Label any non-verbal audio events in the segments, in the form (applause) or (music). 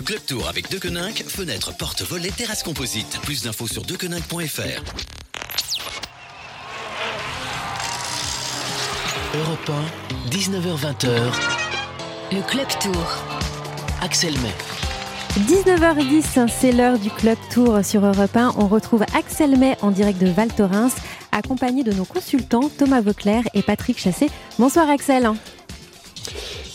Le Club Tour avec Dequeninck, fenêtre, porte, volet, terrasse composite. Plus d'infos sur dequeninck.fr. Europe 1, 19h20h. Le Club Tour. Axel May. 19h10, c'est l'heure du Club Tour sur Europe 1. On retrouve Axel May en direct de Val Thorens, accompagné de nos consultants Thomas Vauclair et Patrick Chassé. Bonsoir Axel.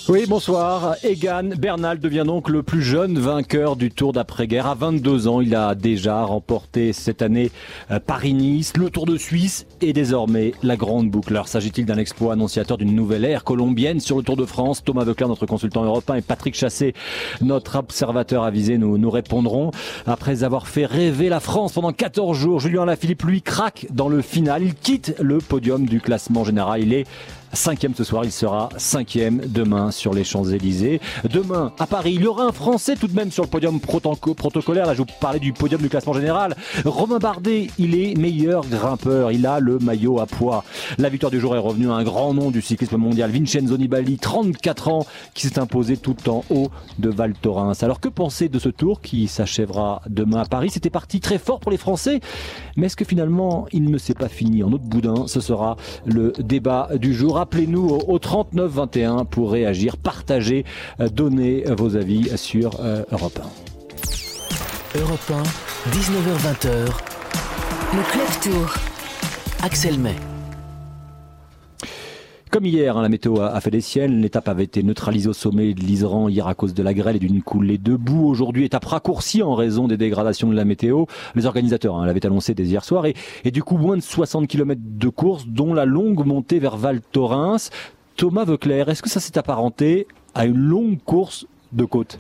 Oui, bonsoir. Egan Bernal devient donc le plus jeune vainqueur du Tour d'après-guerre. À 22 ans, il a déjà remporté cette année euh, Paris-Nice, le Tour de Suisse et désormais la Grande Boucle. S'agit-il d'un exploit annonciateur d'une nouvelle ère colombienne sur le Tour de France? Thomas Veuclair, notre consultant européen, et Patrick Chassé, notre observateur avisé, nous, nous répondrons. Après avoir fait rêver la France pendant 14 jours, Julien Lafilippe, lui, craque dans le final. Il quitte le podium du classement général. Il est cinquième ce soir. Il sera cinquième demain sur les Champs-Élysées. Demain, à Paris, il y aura un Français tout de même sur le podium protocolaire. Là, je vous parlais du podium du classement général. Romain Bardet, il est meilleur grimpeur. Il a le maillot à poids. La victoire du jour est revenue à un grand nom du cyclisme mondial, Vincenzo Nibali, 34 ans, qui s'est imposé tout en haut de Val Thorens. Alors, que penser de ce tour qui s'achèvera demain à Paris? C'était parti très fort pour les Français. Mais est-ce que finalement, il ne s'est pas fini? En autre boudin Ce sera le débat du jour appelez-nous au 39 21 pour réagir, partager, euh, donner vos avis sur euh, Europe 1. Europe 1, 19h20h. Le Club Tour. Axel May. Comme hier, hein, la météo a, fait des siennes. L'étape avait été neutralisée au sommet de l'Isran hier à cause de la grêle et d'une coulée de boue. Aujourd'hui, étape raccourcie en raison des dégradations de la météo. Les organisateurs hein, l'avaient annoncé dès hier soir. Et, du coup, moins de 60 km de course, dont la longue montée vers Val Thorens. Thomas Veuclair, est-ce que ça s'est apparenté à une longue course de côte?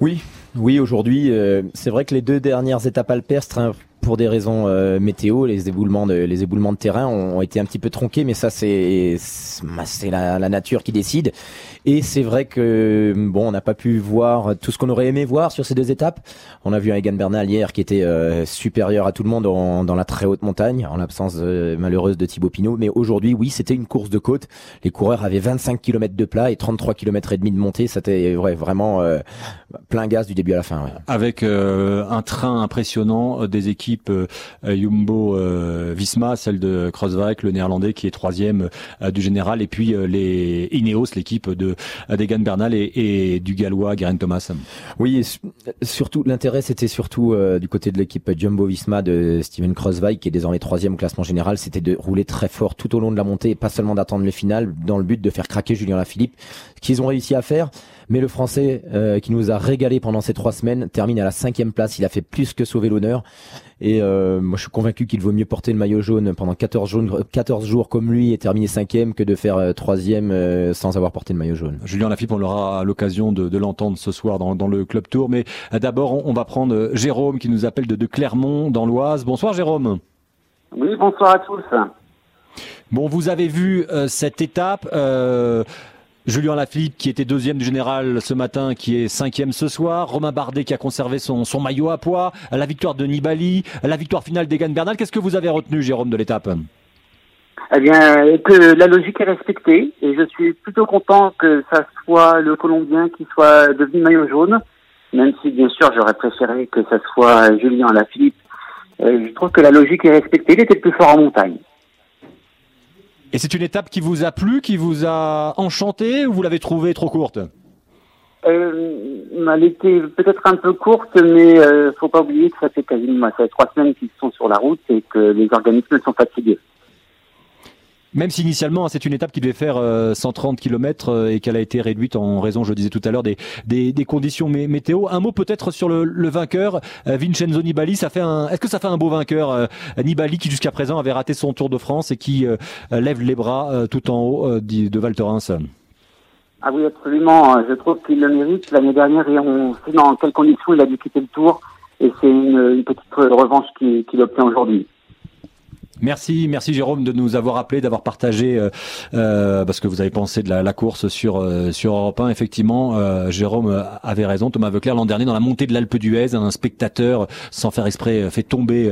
Oui, oui, aujourd'hui, euh, c'est vrai que les deux dernières étapes alpestres, hein, pour des raisons euh, météo, les éboulements de les éboulements de terrain ont, été un petit peu tronqués, mais ça c'est c'est la, la, nature qui décide. Et c'est vrai que bon, on n'a pas pu voir tout ce qu'on aurait aimé voir sur ces deux étapes. On a vu un Egan Bernal hier qui était euh, supérieur à tout le monde dans la très haute montagne, en l'absence euh, malheureuse de Thibaut Pinot. Mais aujourd'hui, oui, c'était une course de côte. Les coureurs avaient 25 km de plat et 33 km et demi de montée. C'était ouais, vraiment plein gaz du début à la fin. Ouais. Avec un train impressionnant des équipes euh, Jumbo euh, Visma, celle de le néerlandais qui est troisième euh, du général, et puis les Ineos, l'équipe de Degan Bernal et, du gallois Geraint Thomas. Oui, surtout l'intérêt c'était surtout du côté de l'équipe Jumbo Visma de Steven Crosswijk qui est désormais troisième au classement général, c'était de rouler très fort tout au long de la montée, pas seulement d'attendre le final, dans le but de faire craquer Julien Lafilippe, qu'ils ont réussi à faire. Mais le Français euh, qui nous a régalé pendant ces trois semaines termine à la cinquième place. Il a fait plus que sauver l'honneur. Et euh, moi, je suis convaincu qu'il vaut mieux porter le maillot jaune pendant 14 jours, 14 jours comme lui et terminer cinquième que de faire euh, troisième sans avoir porté le maillot jaune. Julien Lafitte, on aura l'occasion de, de l'entendre ce soir dans, dans, le club tour. Mais d'abord, on, va prendre Jérôme qui nous appelle de, de Clermont dans l'Oise. Bonsoir Jérôme. Oui, bonsoir à tous. Bon, vous avez vu cette étape. Euh, Julien Lafilippe qui était deuxième du général ce matin, qui est cinquième ce soir. Romain Bardet qui a conservé son, maillot à poids. La victoire de Nibali, la victoire finale d'Egan Bernal. Qu'est-ce que vous avez retenu, Jérôme, de l'étape? Eh bien, que la logique est respectée. Et je suis plutôt content que ça soit le Colombien qui soit devenu maillot jaune. Même si, bien sûr, j'aurais préféré que ça soit Julien Lafilippe. Euh, je trouve que la logique est respectée. Il était le plus fort en montagne. Et c'est une étape qui vous a plu, qui vous a enchanté ou vous l'avez trouvée trop courte? Euh, Elle était peut-être un peu courte, mais euh, faut pas oublier que ça fait quasiment trois semaines qu'ils sont sur la route et que les organismes sont fatigués. Même si initialement c'est une étape qui devait faire 130 euh, km euh, et qu'elle a été réduite en raison, je disais tout à l'heure, des, des, des, conditions météo. Un mot peut-être sur le, le, vainqueur, euh, Vincenzo Nibali. Ça fait un, est-ce que ça fait un beau vainqueur, Nibali, qui jusqu'à présent avait raté son Tour de France et qui lève les bras tout en haut de Val Thorens Ah oui, absolument. Je trouve qu'il le mérite. L'année dernière, et on sait dans quelles conditions il a dû quitter le Tour. Et c'est une, une, petite revanche qu'il obtient aujourd'hui. Merci, merci Jérôme de nous avoir appelé, d'avoir partagé euh, euh, parce que vous avez pensé de la, la course sur euh, sur Europe 1. Effectivement, euh, Jérôme avait raison. Thomas Veuclair l'an dernier dans la montée de l'Alpe d'Huez, un spectateur sans faire exprès fait tomber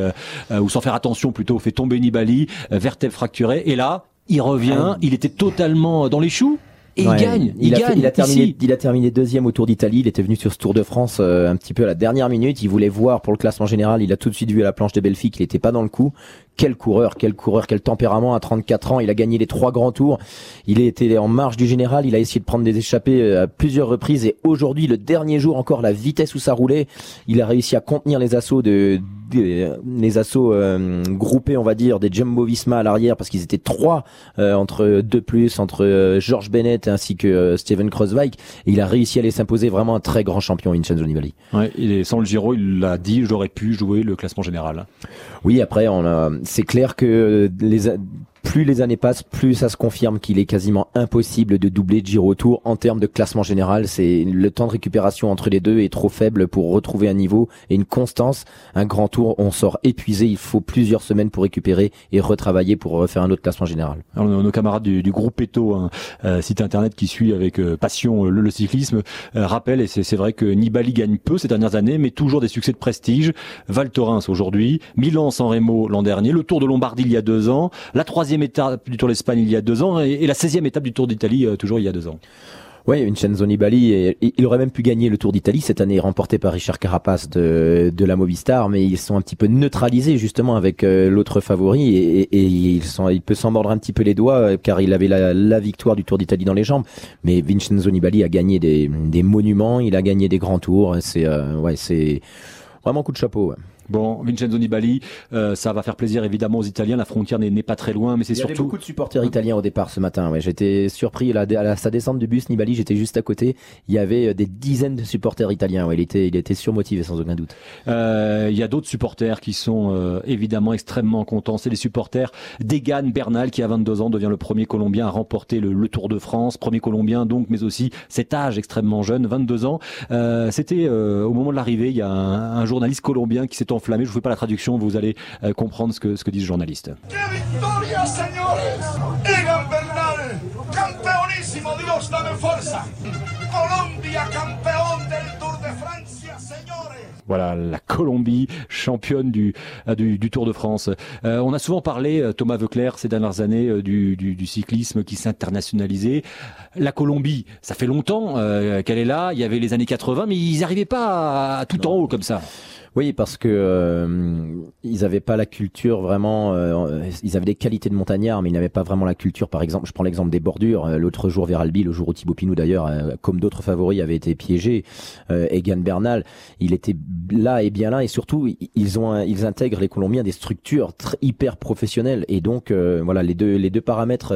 ou sans faire attention plutôt fait tomber Nibali, vertèbre fracturée. Et là, il revient. Il était totalement dans les choux. et il gagne. Il, Il, a, gagne. fait- il a terminé, ici. il a terminé deuxième au Tour d'Italie. Il était venu sur ce Tour de France euh, un petit peu à la dernière minute. Il voulait voir pour le classement général. Il a tout de suite vu à la planche belles filles qu'il n'était pas dans le coup. Quel coureur, quel coureur, quel tempérament à 34 ans. Il a gagné les trois grands tours. Il était en marge du général. Il a essayé de prendre des échappées euh, à plusieurs reprises. Et aujourd'hui, le dernier jour encore, la vitesse où ça roulait, il a réussi à contenir les assauts de, les assauts euh, groupés, on va dire, des Jumbo Visma à l'arrière parce qu'ils étaient trois euh, entre deux plus, entre euh, George Bennett ainsi que euh, Steven Kreuzweig. Et il a réussi à les s'imposer vraiment un très grand champion, Vincenzo Nibali. Ouais, il est, sans le Giro, il l'a dit, j'aurais pu jouer le classement général. Oui, après, on a, c'est clair que les, plus les années passent, plus ça se confirme qu'il est quasiment impossible de doubler Giro Tour en termes de classement général. C'est le temps de récupération entre les deux est trop faible pour retrouver un niveau et une constance. Un grand tour, on sort épuisé. Il faut plusieurs semaines pour récupérer et retravailler pour refaire un autre classement général. Alors, nos, camarades du, du groupe Eto, un euh, site internet qui suit avec euh, passion euh, le, cyclisme, rappellent, et c'est vrai que Nibali gagne peu ces dernières années, mais toujours des succès de prestige. Val Thorens aujourd'hui, Milan San Remo l'an dernier, le Tour de Lombardie il y a deux ans, la troisième étape du Tour d'Espagne il y a deux ans, et, et la 16e étape du Tour d'Italie euh, toujours il y a deux ans. Oui, Vincenzo Nibali, et- il aurait même pu gagner le Tour d'Italie cette année, remporté par Richard Carapace de, de la Movistar, mais ils sont un petit peu neutralisés justement avec euh, l'autre favori et, ils sont, il peut s'en mordre un petit peu les doigts euh, car il avait la, victoire du Tour d'Italie dans les jambes. Mais Vincenzo Nibali a gagné des, des monuments, il a gagné des grands tours. C'est ouais, c'est vraiment coup de chapeau. Bon, Vincenzo Nibali, euh, ça va faire plaisir évidemment aux Italiens, la frontière n'est pas très loin, mais c'est Il y avait surtout... beaucoup de supporters italiens au départ ce matin. Ouais, j'étais surpris là, à la- sa descente du bus Nibali, j'étais juste à côté. Il y avait euh, des dizaines de supporters italiens. Ouais, il était, il était surmotivé sans aucun doute. Euh, Il y a d'autres supporters qui sont euh, évidemment extrêmement contents. C'est les supporters d'Egan Bernal qui à 22 ans devient le premier Colombien à remporter le, le Tour de France, premier Colombien donc, mais aussi cet âge extrêmement jeune, 22 ans. C'était au moment de l'arrivée, il y a un, un journaliste colombien qui s'est enflammé. Je vous fais pas la traduction, vous allez euh, comprendre ce que, ce que dit. Voilà, la Colombie, championne du, euh, du, du Tour de France. Euh, on a souvent parlé, Thomas Veuclair, ces dernières années, du, du, du cyclisme qui s'internationalisait. La Colombie, ça fait longtemps euh, qu'elle est là. Il y avait les années 80, mais ils n'arrivaient pas à, tout en haut comme ça. Oui, parce que euh, ils avaient pas la culture vraiment. euh, ils avaient des qualités de montagnards, mais ils n'avaient pas vraiment la culture. Par exemple, je prends l'exemple des bordures. Euh, L'autre jour, vers Albi, le jour où Thibaut Pinot d'ailleurs, euh, comme d'autres favoris, avait été piégé. Euh, Egan Bernal, il était là et bien là, et surtout, ils ont, ils intègrent les Colombiens des structures tr- hyper professionnelles, et donc voilà, les deux, les deux paramètres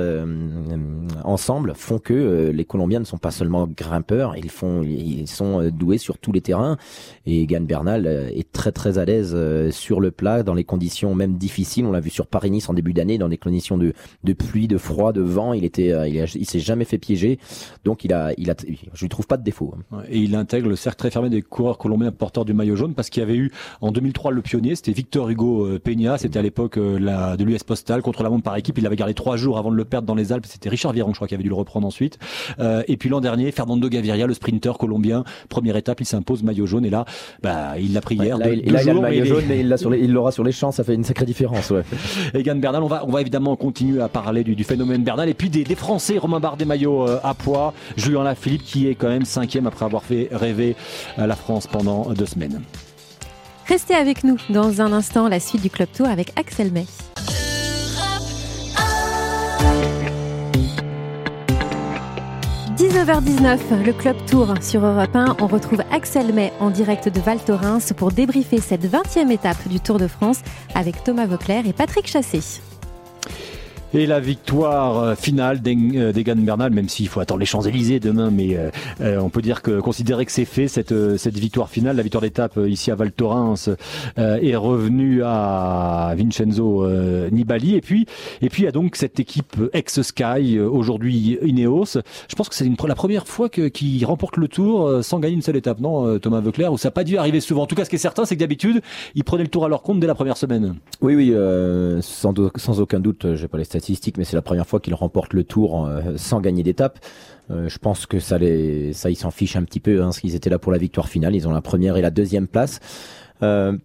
ensemble font que les Colombiens ne sont pas seulement grimpeurs, ils font, ils sont doués sur tous les terrains. Et Egan Bernal euh, très très à l'aise euh, sur le plat, dans les conditions même difficiles. On l'a vu sur Paris-Nice en début d'année, dans des conditions de, de pluie, de froid, de vent. Il était, euh, il, s'est jamais fait piéger. Donc il a, il a, je lui trouve pas de défaut. hein. Et il intègre le cercle très fermé des coureurs colombiens porteurs du maillot jaune parce qu'il y avait eu en 2003 le pionnier, c'était Victor Hugo euh, Peña. C'était à l'époque de l'US Postal contre la montre par équipe. Il avait gardé trois jours avant de le perdre dans les Alpes. C'était Richard Viron, je crois, qui avait dû le reprendre ensuite. Et puis l'an dernier, Fernando Gaviria, le sprinter colombien, première étape, il s'impose maillot jaune. Et là, bah, il l'a pris hier. Là, il, deux là, il a le maillot mais jaune, mais il l'aura sur les champs. Ça fait une sacrée différence. Ouais. (laughs) Egan Bernal, on va, on va évidemment continuer à parler du, du phénomène Bernal et puis des, des Français, Romain Bardet maillot euh, à poids, Julien Lafilippe qui est quand même cinquième après avoir fait rêver euh, la France pendant deux semaines. Restez avec nous dans un instant, la suite du Club Tour avec Axel May. « 19h19, le Club Tour sur Europe 1. On retrouve Axel May en direct de Val Thorens pour débriefer cette 20e étape du Tour de France avec Thomas Vauclair et Patrick Chassé. Et la victoire euh, finale euh, d'Egan Bernal, même s'il faut attendre les Champs-Élysées demain, mais euh, on peut dire que considérer que c'est fait cette cette victoire finale, la victoire d'étape ici à Val Thorens est revenue à Vincenzo Nibali. Et puis et puis il y a donc cette équipe ex Sky euh, aujourd'hui Ineos. Je pense que c'est la première fois que qui remporte le Tour sans gagner une seule étape, non, Thomas Veuclair, ou ça n'a pas dû arriver souvent. En tout cas, ce qui est certain, c'est que d'habitude ils prenaient le Tour à leur compte dès la première semaine. Oui, oui, euh, sans, sans aucun doute, euh, j'ai pas les statistiques, mais c'est la première fois qu'ils remportent le tour euh, sans gagner d'étape. Euh, je pense que ça, ils s'en fichent un petit peu, hein, parce qu'ils étaient là pour la victoire finale. Ils ont la première et la deuxième place. Euh,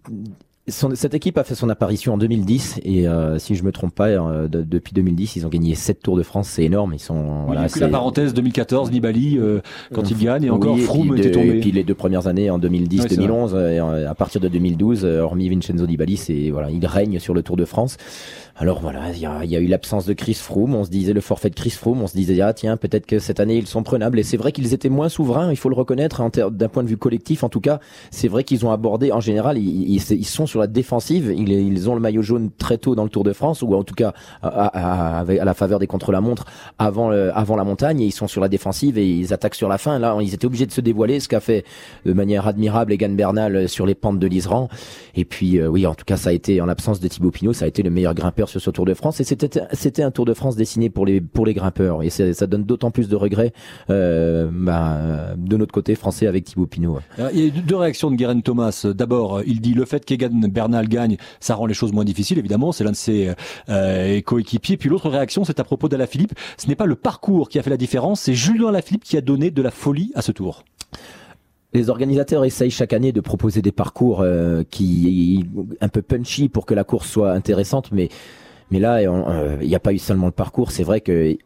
son- cette équipe a fait son apparition en 2010 et euh, si je me trompe pas, euh, de- depuis 2010, ils ont gagné 7 Tours de France, c'est énorme. Ils sont Oui, voilà, puis c'est- la parenthèse 2014, Nibali, euh, quand il gagne, et encore Oui, Froome était tombé. Et puis les deux premières années en 2010, Ouais, c'est 2011, euh, et, euh, à partir de 2012, euh, hormis Vincenzo Nibali, c'est voilà, il règne sur le Tour de France. Alors voilà, il y y a eu l'absence de Chris Froome. On se disait le forfait de Chris Froome. On se disait ah tiens peut-être que cette année ils sont prenables. Et c'est vrai qu'ils étaient moins souverains. Il faut le reconnaître d'un point de vue collectif. En tout cas, c'est vrai qu'ils ont abordé en général. Ils, ils- ils sont sur la défensive. Ils, ont le maillot jaune très tôt dans le Tour de France ou en tout cas à, la faveur des contre-la-montre avant le- avant la montagne. Et ils sont sur la défensive et ils attaquent sur la fin. Là, ils étaient obligés de se dévoiler, ce qu'a fait de manière admirable Egan Bernal sur les pentes de l'Isran. Et puis euh, oui, en tout cas, ça a été en l'absence de Thibaut Pinot, ça a été le meilleur grimpeur sur ce Tour de France. Et c'était c'était un Tour de France dessiné pour les pour les grimpeurs. Et ça donne d'autant plus de regrets euh, bah, de notre côté français avec Thibaut Pinot. Il y a eu deux réactions de Guérin Thomas. D'abord, euh, il dit le fait qu'Egan Bernal gagne, ça rend les choses moins difficiles, évidemment. C'est l'un de ses euh, coéquipiers. Puis l'autre réaction, c'est à propos d'Alaphilippe. Ce n'est pas le parcours qui a fait la différence, c'est Julien Alaphilippe qui a donné de la folie à ce tour. Les organisateurs essayent chaque année de proposer des parcours euh, qui un peu punchy pour que la course soit intéressante, mais mais là euh, il n'y a pas eu seulement le parcours. C'est vrai que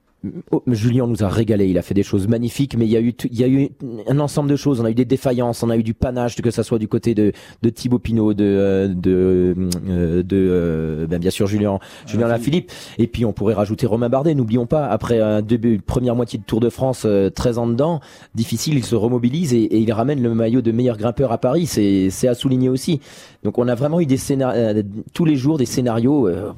oh, Julien nous a régalé. Il a fait des choses magnifiques, mais il y a eu il y a eu un ensemble de choses. On a eu des défaillances, on a eu du panache, que ça soit du côté de de Thibaut Pinot, de euh, de euh, de euh, ben, bien sûr Julien Julien Lafilippe. Et puis on pourrait rajouter Romain Bardet. N'oublions pas après un début première moitié de Tour de France euh, 13 ans dedans, difficile, il se remobilise et, et il ramène le maillot de meilleur grimpeur à Paris. C'est c'est à souligner aussi. Donc on a vraiment eu des scénarios tous les jours des scénarios. euh,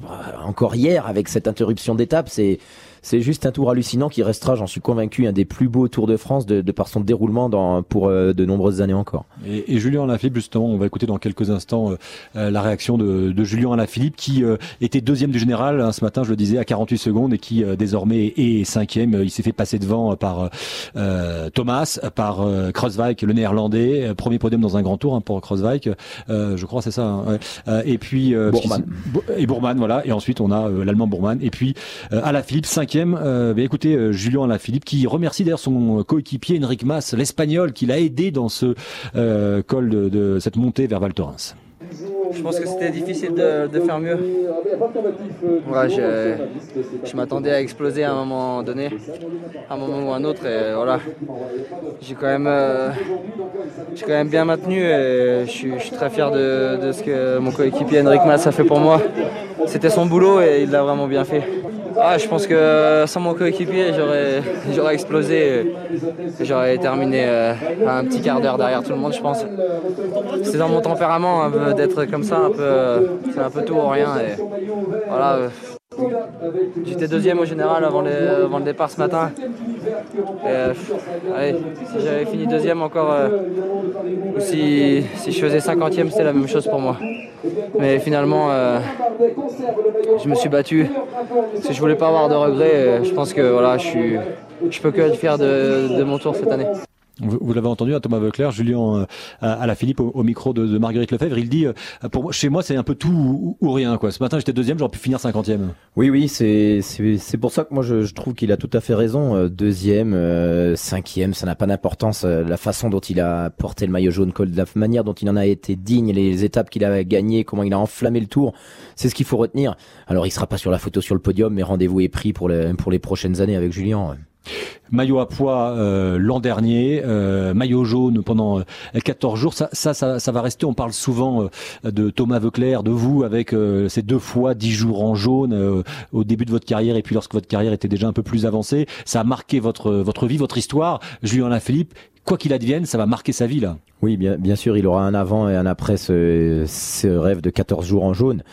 encore hier avec cette interruption d'étape, c'est c'est juste un tour hallucinant qui restera, j'en suis convaincu, un des plus beaux Tours de France de, de par son déroulement dans, pour euh, de nombreuses années encore. Et, et Julien Alaphilippe, justement, on va écouter dans quelques instants euh, euh, la réaction de, de Julien Alaphilippe qui euh, était deuxième du général hein, ce matin, je le disais, à 48 secondes et qui euh, désormais est cinquième. Il s'est fait passer devant par euh, Thomas, par euh, Kreuzweig, le néerlandais, premier podium dans un grand tour hein, pour Kreuzweig, euh, je crois c'est ça. hein, ouais. Euh, et puis euh, Bourman. Bo- et Bourman, voilà. Et ensuite on a euh, l'allemand Bourman et puis euh, Alaphilippe cinquième. Euh, bah, écoutez euh, Julien Alaphilippe qui remercie d'ailleurs son coéquipier Enric Mas, l'espagnol, qui l'a aidé dans ce euh, col de, cette montée vers Val Thorens. Je pense que c'était difficile de, faire mieux. Je, m'attendais à exploser à un moment donné, à un moment ou un autre. Et voilà, j'ai quand même, quand même bien maintenu et je suis, très fier de, de ce que mon coéquipier Henrik Mas a fait pour moi. C'était son boulot et il l'a vraiment bien fait. Ah, je pense que sans mon coéquipier, j'aurais, j'aurais explosé et j'aurais terminé euh, un petit quart d'heure derrière tout le monde, je pense. C'est dans mon tempérament peu d'être comme ça, un peu, euh, c'est un peu tout ou rien. Et voilà, euh, j'étais deuxième au général avant, le départ ce matin. Euh, si j'avais fini deuxième encore, euh, ou si, si je faisais cinquantième, c'était la même chose pour moi. Mais finalement, euh, je me suis battu que je voulais pas avoir de regrets. et Je pense que je peux que être fier de mon tour cette année. Vous, vous l'avez entendu, à Thomas Veuclair, Julien euh, à la Philippe au, au micro de, de Marguerite Lefebvre, il dit euh, pour chez moi c'est un peu tout ou, ou rien quoi. Ce matin j'étais deuxième, j'aurais pu finir cinquantième. Oui, oui, c'est c'est pour ça que moi je, je trouve qu'il a tout à fait raison. Euh, Deuxième, euh, cinquième, ça n'a pas d'importance. La façon dont il a porté le maillot jaune, la manière dont il en a été digne, les étapes qu'il a gagnées, comment il a enflammé le tour, c'est ce qu'il faut retenir. Alors il sera pas sur la photo sur le podium, mais rendez-vous est pris pour les pour les prochaines années avec Julien. Maillot à poids euh, l'an dernier, euh, maillot jaune pendant euh, 14 jours. Ça, ça, va rester. On parle souvent euh, de Thomas Veuclair, de vous, avec euh, ces deux fois 10 jours en jaune euh, au début de votre carrière et puis lorsque votre carrière était déjà un peu plus avancée. Ça a marqué votre votre vie, votre histoire. Julien Lafilippe, quoi qu'il advienne, ça va marquer sa vie là. Oui, bien, sûr, il aura un avant et un après ce, ce rêve de 14 jours en jaune.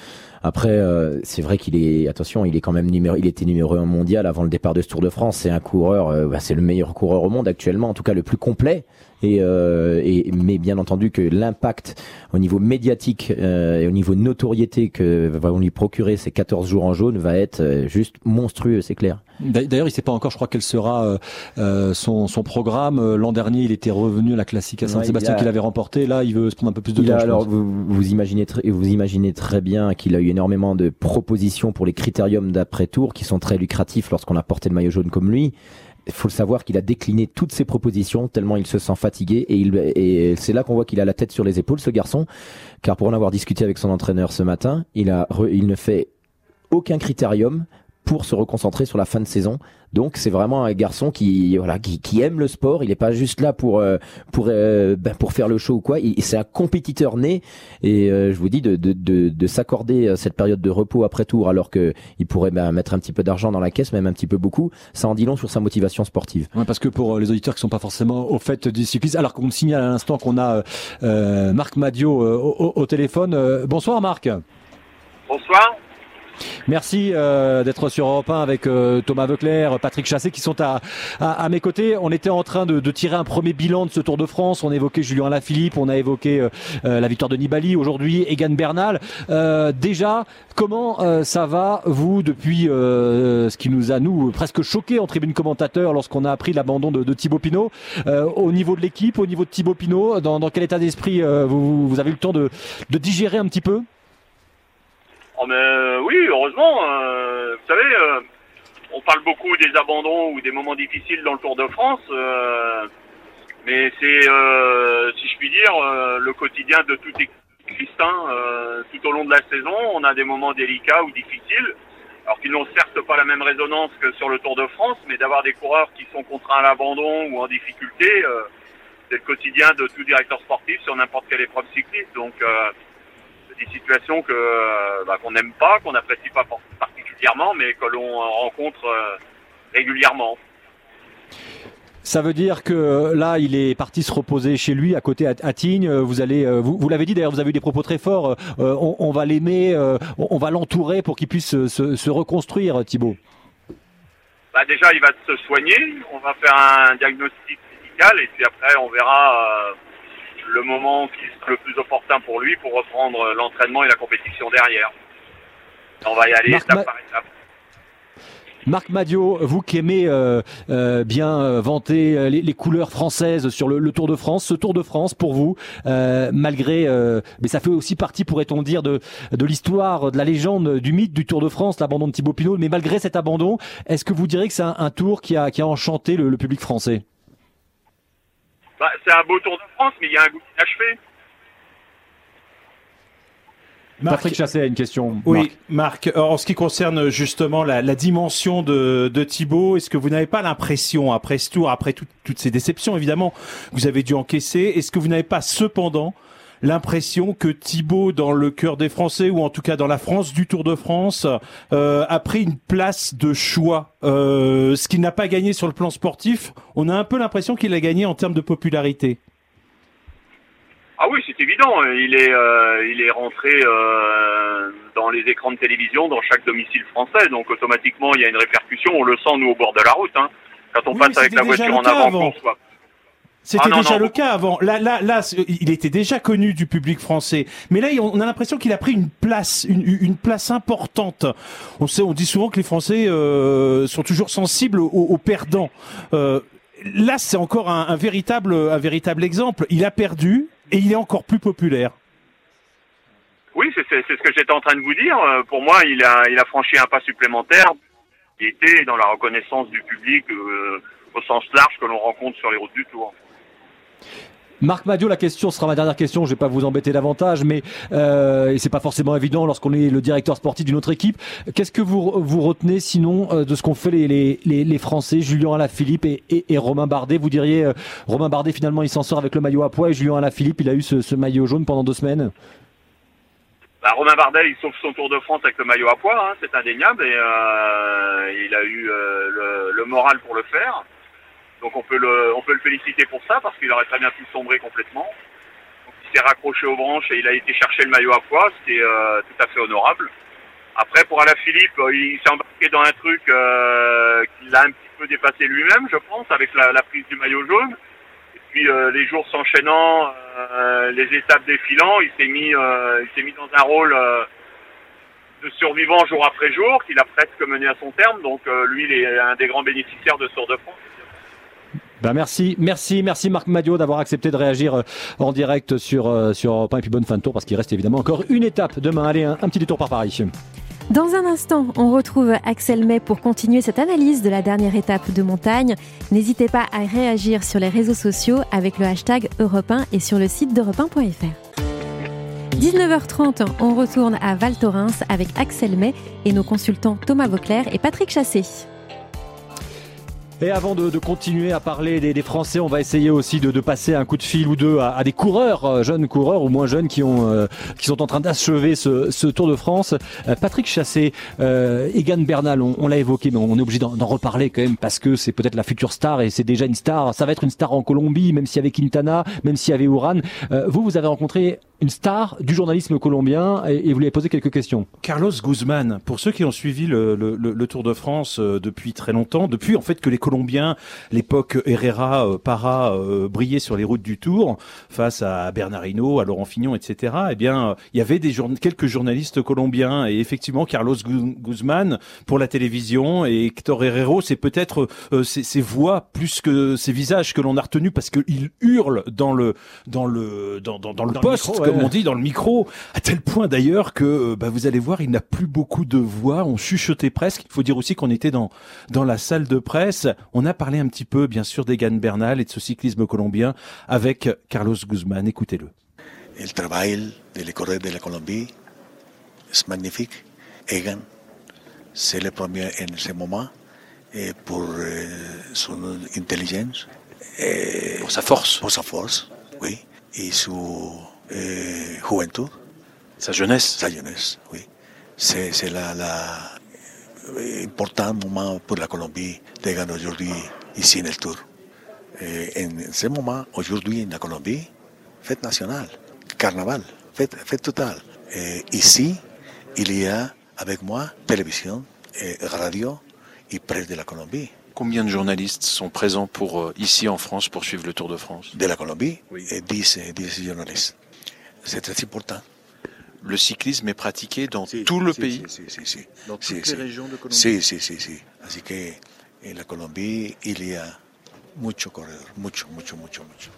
Après, euh, c'est vrai qu'il est, attention, il est quand même numéro, il était numéro un mondial avant le départ de ce Tour de France. C'est un coureur, euh, bah, c'est le meilleur coureur au monde actuellement, en tout cas le plus complet. Et, euh, mais bien entendu que l'impact au niveau médiatique et au niveau notoriété que vont lui procurer ces 14 jours en jaune va être juste monstrueux, c'est clair. D'ailleurs, il sait pas encore, je crois, quel sera euh, euh, son, son programme. Euh, L'an dernier, il était revenu à la classique à Saint-Sébastien a- qu'il avait remporté. Là, il veut se prendre un peu plus de Il temps. a- alors vous, vous imaginez très, vous imaginez très bien qu'il a eu énormément de propositions pour les critériums d'après tour qui sont très lucratifs lorsqu'on a porté le maillot jaune comme lui. il faut le savoir qu'il a décliné toutes ses propositions tellement il se sent fatigué et, il, et c'est là qu'on voit qu'il a la tête sur les épaules ce garçon car pour en avoir discuté avec son entraîneur ce matin il a il ne fait aucun critérium pour se reconcentrer sur la fin de saison. Donc c'est vraiment un garçon qui voilà qui, qui aime le sport. Il n'est pas juste là pour euh, pour euh, ben, pour faire le show ou quoi. C'est un compétiteur né et euh, je vous dis de de, de, de s'accorder cette période de repos après tour alors que il pourrait ben, mettre un petit peu d'argent dans la caisse, même un petit peu beaucoup. Ça en dit long sur sa motivation sportive. Ouais, parce que pour les auditeurs qui sont pas forcément au fait du cyclisme, alors qu'on signale à l'instant qu'on a Marc Madio au, au, téléphone. bonsoir Marc. Bonsoir. Merci euh, d'être sur Europe 1 avec euh, Thomas Veuclair, Patrick Chassé qui sont à, mes côtés. On était en train de, tirer un premier bilan de ce Tour de France. On a évoqué Julien Lafilippe, on a évoqué euh, la victoire de Nibali, aujourd'hui Egan Bernal. déjà, comment ça va, vous, depuis ce qui nous a, nous, presque choqué en tribune commentateur lorsqu'on a appris l'abandon de, Thibaut Pinot Au niveau de l'équipe, au niveau de Thibaut Pinot, dans, quel état d'esprit vous, vous avez eu le temps de digérer un petit peu? Oh mais euh, oui, heureusement. Euh, vous savez, euh, on parle beaucoup des abandons ou des moments difficiles dans le Tour de France, mais c'est, si je puis dire, le quotidien de tout cycliste. Hein, tout au long de la saison, on a des moments délicats ou difficiles, alors qu'ils n'ont certes pas la même résonance que sur le Tour de France, mais d'avoir des coureurs qui sont contraints à l'abandon ou en difficulté, c'est le quotidien de tout directeur sportif sur n'importe quelle épreuve cycliste. Donc des situations que euh, bah, qu'on n'aime pas, qu'on n'apprécie pas particulièrement, mais que l'on rencontre euh, régulièrement. Ça veut dire que là, il est parti se reposer chez lui, à côté à, Tignes. Vous allez, euh, vous, vous l'avez dit d'ailleurs, vous avez eu des propos très forts. on, on, va l'aimer, on, va l'entourer pour qu'il puisse se, se, reconstruire, Thibaut. Bah déjà, il va se soigner. On va faire un diagnostic médical et puis après, on verra le moment qui sera le plus opportun pour lui pour reprendre l'entraînement et la compétition derrière. On va y aller étape par étape. Marc Madio, vous qui aimez euh, euh, bien euh, vanter les, couleurs françaises sur le, Tour de France, ce Tour de France pour vous, malgré, mais ça fait aussi partie, pourrait-on dire, de, de l'histoire, de la légende, du mythe du Tour de France, l'abandon de Thibaut Pinot, mais malgré cet abandon, est-ce que vous direz que c'est un, tour qui a, qui a enchanté le public français? Bah, c'est un beau Tour de France, mais il y a un goût inachevé. Marc, Patrick Chassé a une question. Oui, Marc. en ce qui concerne justement la, dimension de, de Thibaut, est-ce que vous n'avez pas l'impression, après ce tour, après toutes ces déceptions évidemment, que vous avez dû encaisser, est-ce que vous n'avez pas cependant l'impression que Thibaut, dans le cœur des Français, ou en tout cas dans la France du Tour de France, euh, a pris une place de choix. Euh, ce qu'il n'a pas gagné sur le plan sportif, on a un peu l'impression qu'il a gagné en termes de popularité. Ah oui, c'est évident. Il est, euh, il est rentré dans les écrans de télévision dans chaque domicile français, donc automatiquement il y a une répercussion. On le sent nous au bord de la route. Hein. Quand on passe avec la voiture en avant, soit c'était ah déjà le cas avant. Là, là, là, il était déjà connu du public français. Mais là, on a l'impression qu'il a pris une place, une, une, place importante. On sait, on dit souvent que les Français euh, sont toujours sensibles aux, perdants. Euh, là, c'est encore un, un, véritable, un véritable exemple. Il a perdu et il est encore plus populaire. Oui, c'est ce que j'étais en train de vous dire. Euh, pour moi, il a, il a franchi un pas supplémentaire. Il était dans la reconnaissance du public euh, au sens large que l'on rencontre sur les routes du Tour. Marc Madio, la question sera ma dernière question. Je vais pas vous embêter davantage, mais euh, c'est pas forcément évident lorsqu'on est le directeur sportif d'une autre équipe. Qu'est-ce que vous vous retenez sinon euh, de ce qu'ont fait les, Français, Julien Alaphilippe et, Romain Bardet? Vous diriez euh, Romain Bardet finalement il s'en sort avec le maillot à poids et Julien Alaphilippe il a eu ce, maillot jaune pendant deux semaines? Bah, Romain Bardet il sauve son Tour de France avec le maillot à poids, hein, c'est indéniable et il a eu le moral pour le faire. Donc on peut le, féliciter pour ça parce qu'il aurait très bien pu sombrer complètement. il s'est raccroché aux branches et il a été chercher le maillot à poids, c'était euh, tout à fait honorable. Après pour Alaphilippe, euh, il s'est embarqué dans un truc euh, qu'il a un petit peu dépassé lui-même, je pense, avec la, prise du maillot jaune. Et puis les jours s'enchaînant, les étapes défilant, il s'est mis, dans un rôle de survivant jour après jour qu'il a presque mené à son terme. Donc lui, il est un des grands bénéficiaires de Tour de France. Ben merci, merci, merci Marc Madio d'avoir accepté de réagir euh, en direct sur, euh, sur Europe et puis bonne fin de tour parce qu'il reste évidemment encore une étape demain. Allez, un, un petit détour par Paris. Dans un instant, on retrouve Axel May pour continuer cette analyse de la dernière étape de montagne. N'hésitez pas à réagir sur les réseaux sociaux avec le hashtag Europe 1 et sur le site d'europe 1.fr. 19h30, on retourne à Val Thorens avec Axel May et nos consultants Thomas Vauclair et Patrick Chassé. Et avant de, de continuer à parler des, des, Français, on va essayer aussi de, de, passer un coup de fil ou deux à, à des coureurs, euh, jeunes coureurs ou moins jeunes qui, ont, euh, qui sont en train d'achever ce, ce, Tour de France. Euh, Patrick Chassé, euh, Egan Bernal, on, on l'a évoqué, mais on est obligé d'en reparler quand même parce que c'est peut-être la future star et c'est déjà une star. Ça va être une star en Colombie, même s'il y avait Quintana, même s'il y avait Uran. Vous, vous avez rencontré une star du journalisme colombien et, et, vous lui avez posé quelques questions. Carlos Guzman, pour ceux qui ont suivi le, le, le Tour de France depuis très longtemps, depuis en fait que les Colombiens, l'époque Herrera, euh, Para, euh, brillaient sur les routes du Tour face à Bernard Hinault, à Laurent Fignon, etc. Eh bien, euh, il y avait des jour quelques journalistes colombiens et effectivement Carlos Guzman pour la télévision et Hector Herrero, c'est peut-être euh, ces voix plus que ces visages que l'on a retenus parce qu'ils hurlent dans le dans le dans, dans, dans le dans poste, le micro, comme ouais. on dit, dans le micro, à tel point d'ailleurs que bah, vous allez voir, il n'a plus beaucoup de voix, on chuchotait presque. Il faut dire aussi qu'on était dans dans la salle de presse. On a parlé un petit peu, bien sûr, d'Egan Bernal et de ce cyclisme colombien avec Carlos Guzman. Écoutez-le. El travail de le correr de la Colombie est magnifique. Egan, c'est le premier en ce moment et pour euh, son intelligence. Et pour sa force. Pour sa force, oui. Et su euh, juventud. Sa jeunesse. Sa jeunesse, oui. C'est la, la important moment pour la Colombie de gagner aujourd'hui ici en el Tour. Et en ce moment, aujourd'hui en la Colombie, fête nationale, carnaval, fête, fête totale. Et ici, il y a avec moi télévision, et radio et presse de la Colombie. Combien de journalistes sont présents pour euh, ici en France pour suivre le Tour de France? De la Colombie, oui. 10, 10 journalistes. C'est très important le cyclisme est pratiqué dans si, tout le si, pays si, si, Dans toutes les régions de Colombie Si, si, si, si. Así que en la Colombie, il y a mucho corredor, mucho, mucho, mucho, mucho.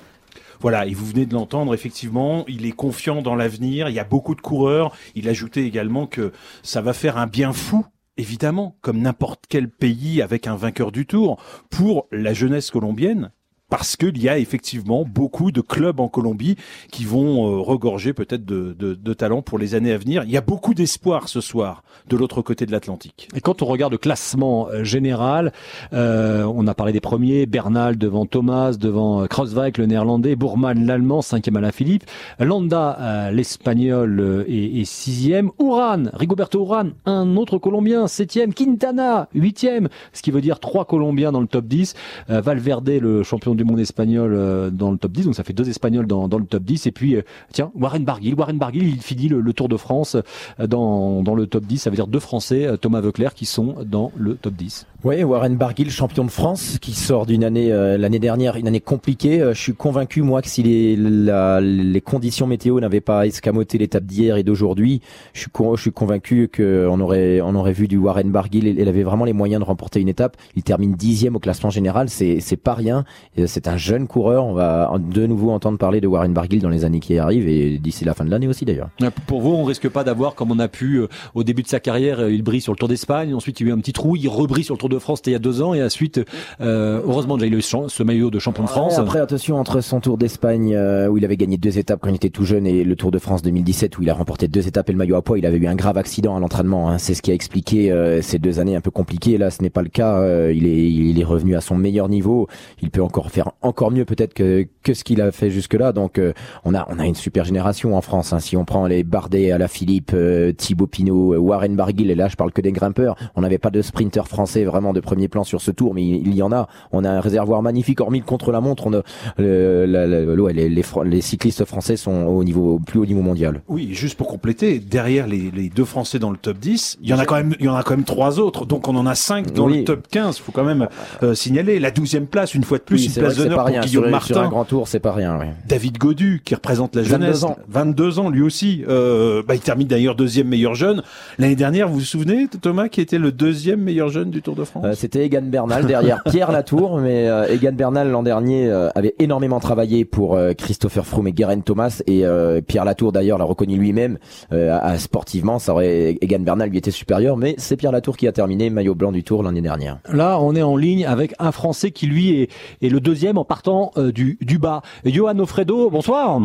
Voilà, et vous venez de l'entendre, effectivement, il est confiant dans l'avenir, il y a beaucoup de coureurs. Il ajoutait également que ça va faire un bien fou évidemment, comme n'importe quel pays avec un vainqueur du tour, pour la jeunesse colombienne, parce qu'il y a effectivement beaucoup de clubs en Colombie qui vont euh, regorger peut-être de, de, de talents pour les années à venir. Il y a beaucoup d'espoir ce soir de l'autre côté de l'Atlantique. Et quand on regarde le classement euh, général, euh, on a parlé des premiers, Bernal devant Thomas, devant Kreuzweig, le néerlandais, Bourman, l'allemand, cinquième Alain Philippe, Landa, l'espagnol, est, sixième, Uran, Rigoberto Uran, un autre Colombien, septième, Quintana, huitième, ce qui veut dire trois Colombiens dans le top 10, Valverde, le champion du monde espagnol euh, dans le top 10, donc ça fait deux Espagnols dans, dans le top 10. Et puis, euh, tiens, Warren Barguil. Warren Barguil, il finit le, le, Tour de France euh, dans, dans le top 10. Ça veut dire deux Français, Thomas Veuclair, qui sont dans le top 10. Oui, Warren Barguil, champion de France, qui sort d'une année euh, l'année dernière, une année compliquée. Je suis convaincu moi que si les, la, les conditions météo n'avaient pas escamoté l'étape d'hier et d'aujourd'hui, je suis je suis convaincu qu'on aurait on aurait vu du Warren Barguil. Il avait vraiment les moyens de remporter une étape. Il termine dixième au classement général, c'est c'est pas rien. C'est un jeune coureur. On va de nouveau entendre parler de Warren Barguil dans les années qui arrivent et d'ici la fin de l'année aussi d'ailleurs. Pour vous, on risque pas d'avoir comme on a pu euh, au début de sa carrière, il brille sur le Tour d'Espagne, ensuite il y a eu un petit trou, il rebrille sur le Tour de France, c'était il y a deux ans, et ensuite, euh, heureusement, déjà il a eu ce maillot de champion de France. Ouais, après, attention, entre son Tour d'Espagne, euh, où il avait gagné deux étapes quand il était tout jeune, et le Tour de France 2017, où il a remporté deux étapes et le maillot à poids, il avait eu un grave accident à l'entraînement. Hein. C'est ce qui a expliqué euh, ces deux années un peu compliquées. Là, ce n'est pas le cas. Euh, il, est, il est revenu à son meilleur niveau. Il peut encore faire encore mieux peut-être que, que ce qu'il a fait jusque-là. Donc, euh, on a on a une super génération en France. Hein. Si on prend les Bardet à la Philippe, Thibaut Pinot, Warren Barguil, et là, je parle que des grimpeurs. On n'avait pas de sprinter français vraiment de premier plan sur ce tour, mais il y en a. On a un réservoir magnifique, hormis le contre-la-montre. On a le, la, la, les, les, les, cyclistes français sont au niveau au plus haut niveau mondial. Oui, juste pour compléter, derrière les, les, deux Français dans le top 10, il y en a quand même, il y en a quand même trois autres. Donc on en a cinq dans oui. le top 15. Faut quand même euh, signaler la douzième place une fois de plus, oui, une que place d'honneur pour rien. Guillaume Sur, Martin. sur un grand tour, c'est pas rien. David Godu, qui représente la 22 jeunesse. ans. 22 ans, lui aussi. Euh, bah, il termine d'ailleurs deuxième meilleur jeune. L'année dernière, vous vous souvenez, Thomas, qui était le deuxième meilleur jeune du Tour de France? Euh, C'était Egan Bernal derrière (laughs) Pierre Latour, mais euh, Egan Bernal l'an dernier euh, avait énormément travaillé pour euh, Christopher Froome et Geraint Thomas et euh, Pierre Latour d'ailleurs l'a reconnu lui-même euh, à- à sportivement, ça aurait Egan Bernal lui était supérieur, mais c'est Pierre Latour qui a terminé maillot blanc du Tour l'année dernière. Là, on est en ligne avec un Français qui, lui, est, est le deuxième en partant euh, du, du bas. Johan Ofredo, bonsoir.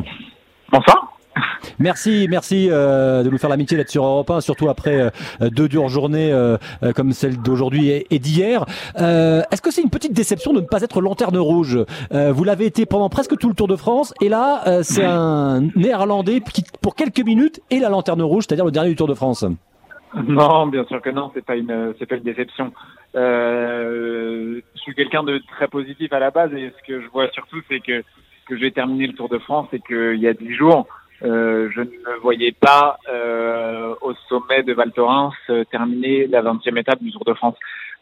Bonsoir. Merci, merci euh, de nous faire l'amitié d'être sur Europe 1, surtout après euh, deux dures journées euh, comme celle d'aujourd'hui et, et d'hier. Est-ce que c'est une petite déception de ne pas être lanterne rouge? Vous l'avez été pendant presque tout le Tour de France, et là, c'est un Néerlandais qui, pour quelques minutes, est la lanterne rouge, c'est-à-dire le dernier du Tour de France. Non, bien sûr que non, c'est pas une, c'est pas une déception. Euh, je suis quelqu'un de très positif à la base et ce que je vois surtout, c'est que que j'ai terminé le Tour de France et qu'il y a dix jours, euh, je ne me voyais pas euh, au sommet de Val Thorens euh, terminer la 20e étape du Tour de France.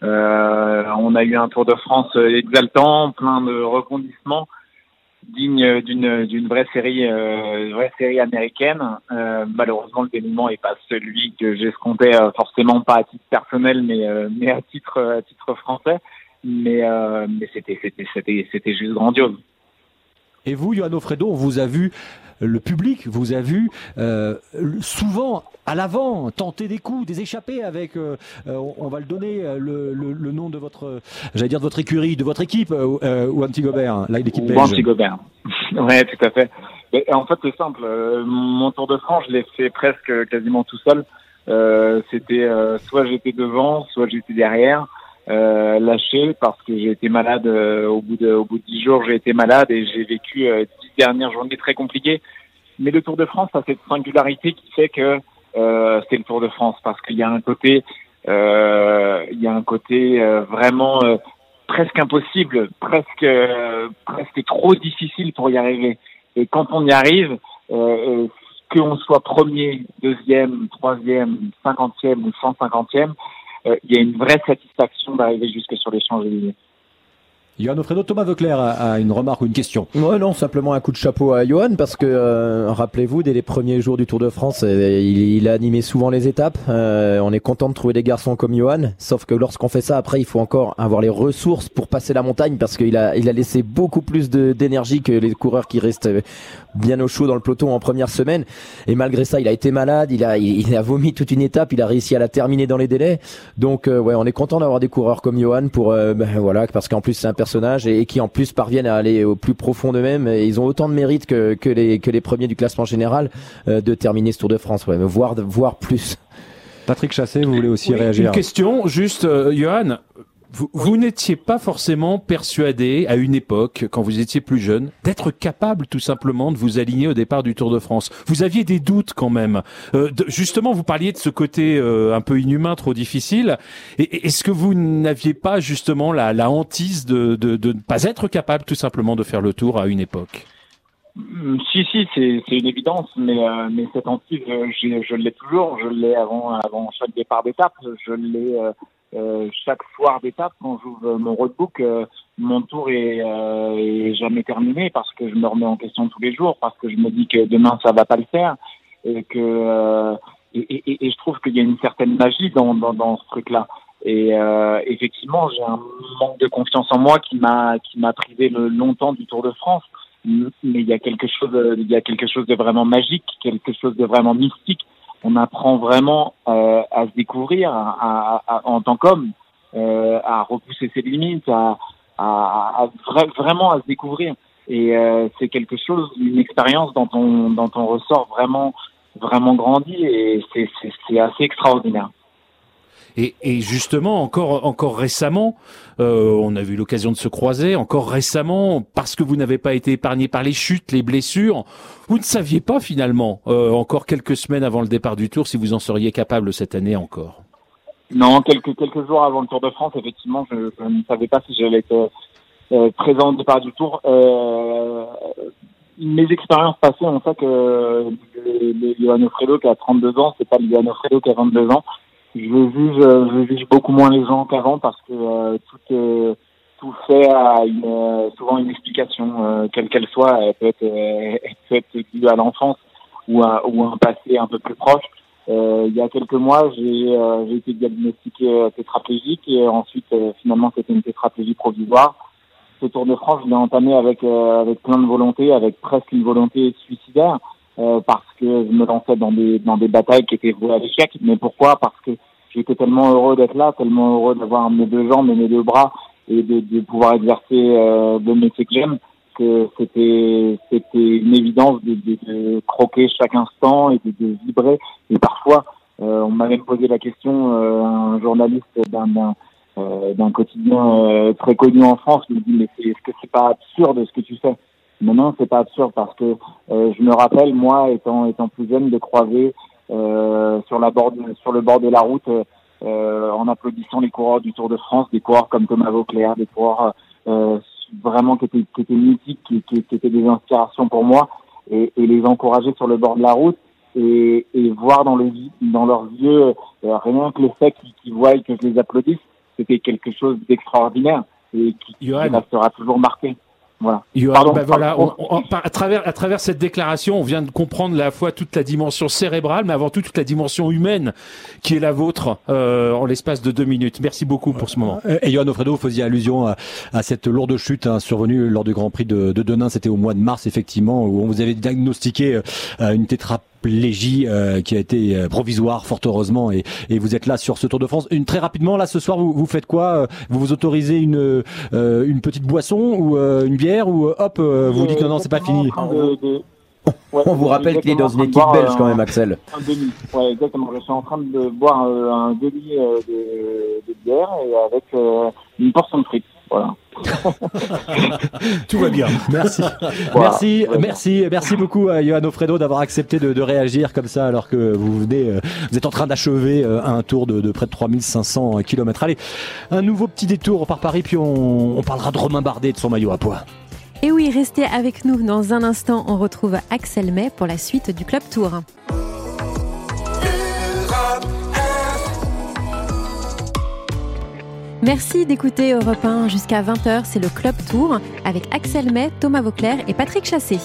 Euh, on a eu un Tour de France exaltant, plein de rebondissements, digne d'une d'une vraie série, euh, vraie série américaine. Euh, malheureusement, le dénouement est pas celui que j'escomptais, euh, forcément pas à titre personnel, mais euh, mais à titre à titre français. Mais euh, mais c'était c'était c'était c'était juste grandiose. Et vous, Johan Ofredo, on vous a vu, le public vous a vu euh, souvent à l'avant tenter des coups, des échappées avec, euh, euh, on va le donner, euh, le, le, le nom de votre, j'allais dire de votre écurie, de votre équipe, euh, euh, ou Antigobert, là l'équipe Ou belge. Antigobert. (laughs) ouais, tout à fait. Mais, en fait, c'est simple. Mon Tour de France, je l'ai fait presque quasiment tout seul. Euh, C'était euh, soit j'étais devant, soit j'étais derrière, euh, lâché parce que j'ai été malade euh, au bout de au bout de dix jours. J'ai été malade et j'ai vécu euh, dix dernières journées très compliquées. Mais le Tour de France a cette singularité qui fait que euh, c'est le Tour de France parce qu'il y a un côté, euh, il y a un côté vraiment presque impossible, presque presque trop difficile pour y arriver. Et quand on y arrive, euh, qu'on soit premier, deuxième, troisième, cinquantième ou cent cinquantième, il y a une vraie satisfaction d'arriver jusque sur les Champs-Élysées. Johan Ofredo, Thomas Veuclair a, a une remarque ou une question. Ouais, non, simplement un coup de chapeau à Johan parce que euh, rappelez-vous, dès les premiers jours du Tour de France, euh, il, il a animé souvent les étapes. Euh, on est content de trouver des garçons comme Johan, sauf que lorsqu'on fait ça, après, il faut encore avoir les ressources pour passer la montagne parce qu'il a, il a laissé beaucoup plus d'énergie que les coureurs qui restent bien au chaud dans le peloton en première semaine. Et malgré ça, il a été malade, il a, il a vomi toute une étape, il a réussi à la terminer dans les délais. Donc, euh, ouais, on est content d'avoir des coureurs comme Johan pour, euh, ben, voilà, parce qu'en plus c'est un personnage et, et qui en plus parviennent à aller au plus profond d'eux-mêmes. Et ils ont autant de mérite que, que les que les premiers du classement général euh, de terminer ce Tour de France, ouais, voire voire plus. Patrick Chassé, vous voulez aussi Oui, réagir Une question, juste, euh, Johan. Vous, vous n'étiez pas forcément persuadé à une époque, quand vous étiez plus jeune, d'être capable tout simplement de vous aligner au départ du Tour de France. Vous aviez des doutes quand même. Euh, justement, vous parliez de ce côté euh, un peu inhumain, trop difficile. Est-ce que vous n'aviez pas justement la, la hantise de, de, de ne pas être capable tout simplement de faire le tour à une époque? Mm, Si, si, c'est une évidence, mais, euh, mais cette hantise, euh, j'ai- je l'ai toujours. Je l'ai avant, avant chaque départ d'étape. Je l'ai euh, chaque soir d'étape quand j'ouvre mon roadbook. euh, mon tour est, euh, est jamais terminé parce que je me remets en question tous les jours, parce que je me dis que demain ça va pas le faire et que euh, et, et- et je trouve qu'il y a une certaine magie dans, dans, dans ce truc-là. Et euh, effectivement, j'ai un manque de confiance en moi qui m'a qui m'a privé le, longtemps du Tour de France mais il y a quelque chose, il y a quelque chose de vraiment magique, quelque chose de vraiment mystique. On apprend vraiment euh, à se découvrir à, à- à- en tant qu'homme, euh, à repousser ses limites, à, à- à vra- vraiment à se découvrir. Et euh, c'est quelque chose, une expérience dont on, dont on ressort vraiment, vraiment grandi, et c'est assez extraordinaire. Et, et justement, encore, encore récemment, euh, on a eu l'occasion de se croiser. Encore récemment, parce que vous n'avez pas été épargné par les chutes, les blessures, vous ne saviez pas finalement, euh, encore quelques semaines avant le départ du Tour, si vous en seriez capable cette année encore. Non, quelques quelques jours avant le Tour de France, effectivement, je, je ne savais pas si j'allais être euh, présent au départ du Tour. Euh, mes expériences passées ont fait que le, le Johan Ofredo qui a 32 ans, c'est pas le Johan Ofredo qui a 22 ans. Je juge, je juge beaucoup moins les gens qu'avant parce que euh, tout, est, tout fait a une, euh, souvent une explication, euh, quelle qu'elle soit. Elle peut être, euh, (laughs) elle peut être due à l'enfance ou à, ou un passé un peu plus proche. Euh, il y a quelques mois, j'ai euh, été diagnostiqué euh, tétraplégique et ensuite, euh, finalement, c'était une tétraplégie provisoire. Ce Tour de France, je l'ai entamé avec, euh, avec plein de volonté, avec presque une volonté suicidaire, euh, parce que je me lançais dans des, dans des batailles qui étaient vouées à l'échec. Mais pourquoi? Parce que j'étais tellement heureux d'être là, tellement heureux d'avoir mes deux jambes et mes deux bras et de, de pouvoir exercer euh, le métier que j'aime c'était c'était une évidence de, de, de croquer chaque instant et de, de vibrer. Et parfois euh, on m'a même posé la question euh, un journaliste d'un d'un euh, quotidien euh, très connu en France me dit mais est-ce que c'est pas absurde ce que tu fais? Mais non c'est pas absurde parce que euh, je me rappelle moi étant étant plus jeune de croiser euh, sur la bord de- sur le bord de la route euh, en applaudissant les coureurs du Tour de France des coureurs comme Thomas Vauclair des coureurs euh, vraiment qui étaient, qui étaient mythiques, qui, qui, qui étaient des inspirations pour moi, et, et les encourager sur le bord de la route et, et voir dans, le, dans leurs yeux euh, rien que le fait qu'ils voient que je les applaudisse, c'était quelque chose d'extraordinaire et qui, qui restera toujours marqué. Voilà. Pardon, bah voilà, pardon. on- on- à, travers, à travers cette déclaration, on vient de comprendre à la fois toute la dimension cérébrale, mais avant tout toute la dimension humaine qui est la vôtre euh, en l'espace de deux minutes. Merci beaucoup pour ce moment. Euh, Et Johan Ofredo, vous faisiez allusion à, à cette lourde chute hein, survenue lors du Grand Prix de, de Denain. C'était au mois de mars, effectivement, où on vous avait diagnostiqué euh, une tétraplégie euh, qui a été euh, provisoire, fort heureusement, et, et vous êtes là sur ce Tour de France. Une très rapidement, là, ce soir, vous, vous faites quoi? Euh, Vous vous autorisez une, euh, une petite boisson ou euh, une bière ou hop, euh, vous dites non, non, c'est pas fini? De- de- Ouais, On vous rappelle qu'il est dans une équipe belge quand même, Axel. Un demi. Ouais, exactement. Je suis en train de boire un demi de, de bière et avec une portion de frites. Voilà. Tout va bien. Merci. Voilà. Merci, merci, merci beaucoup à Johan Ofredo d'avoir accepté de, de réagir comme ça alors que vous venez, euh, vous êtes en train d'achever euh, un tour de, de près de 3500 km. Allez, un nouveau petit détour par Paris puis on, on parlera de Romain Bardet et de son maillot à poids. Et oui, restez avec nous. Dans un instant, on retrouve Axel May pour la suite du Club Tour. Merci d'écouter Europe 1 jusqu'à 20h. C'est le Club Tour avec Axel May, Thomas Vauclair et Patrick Chassé.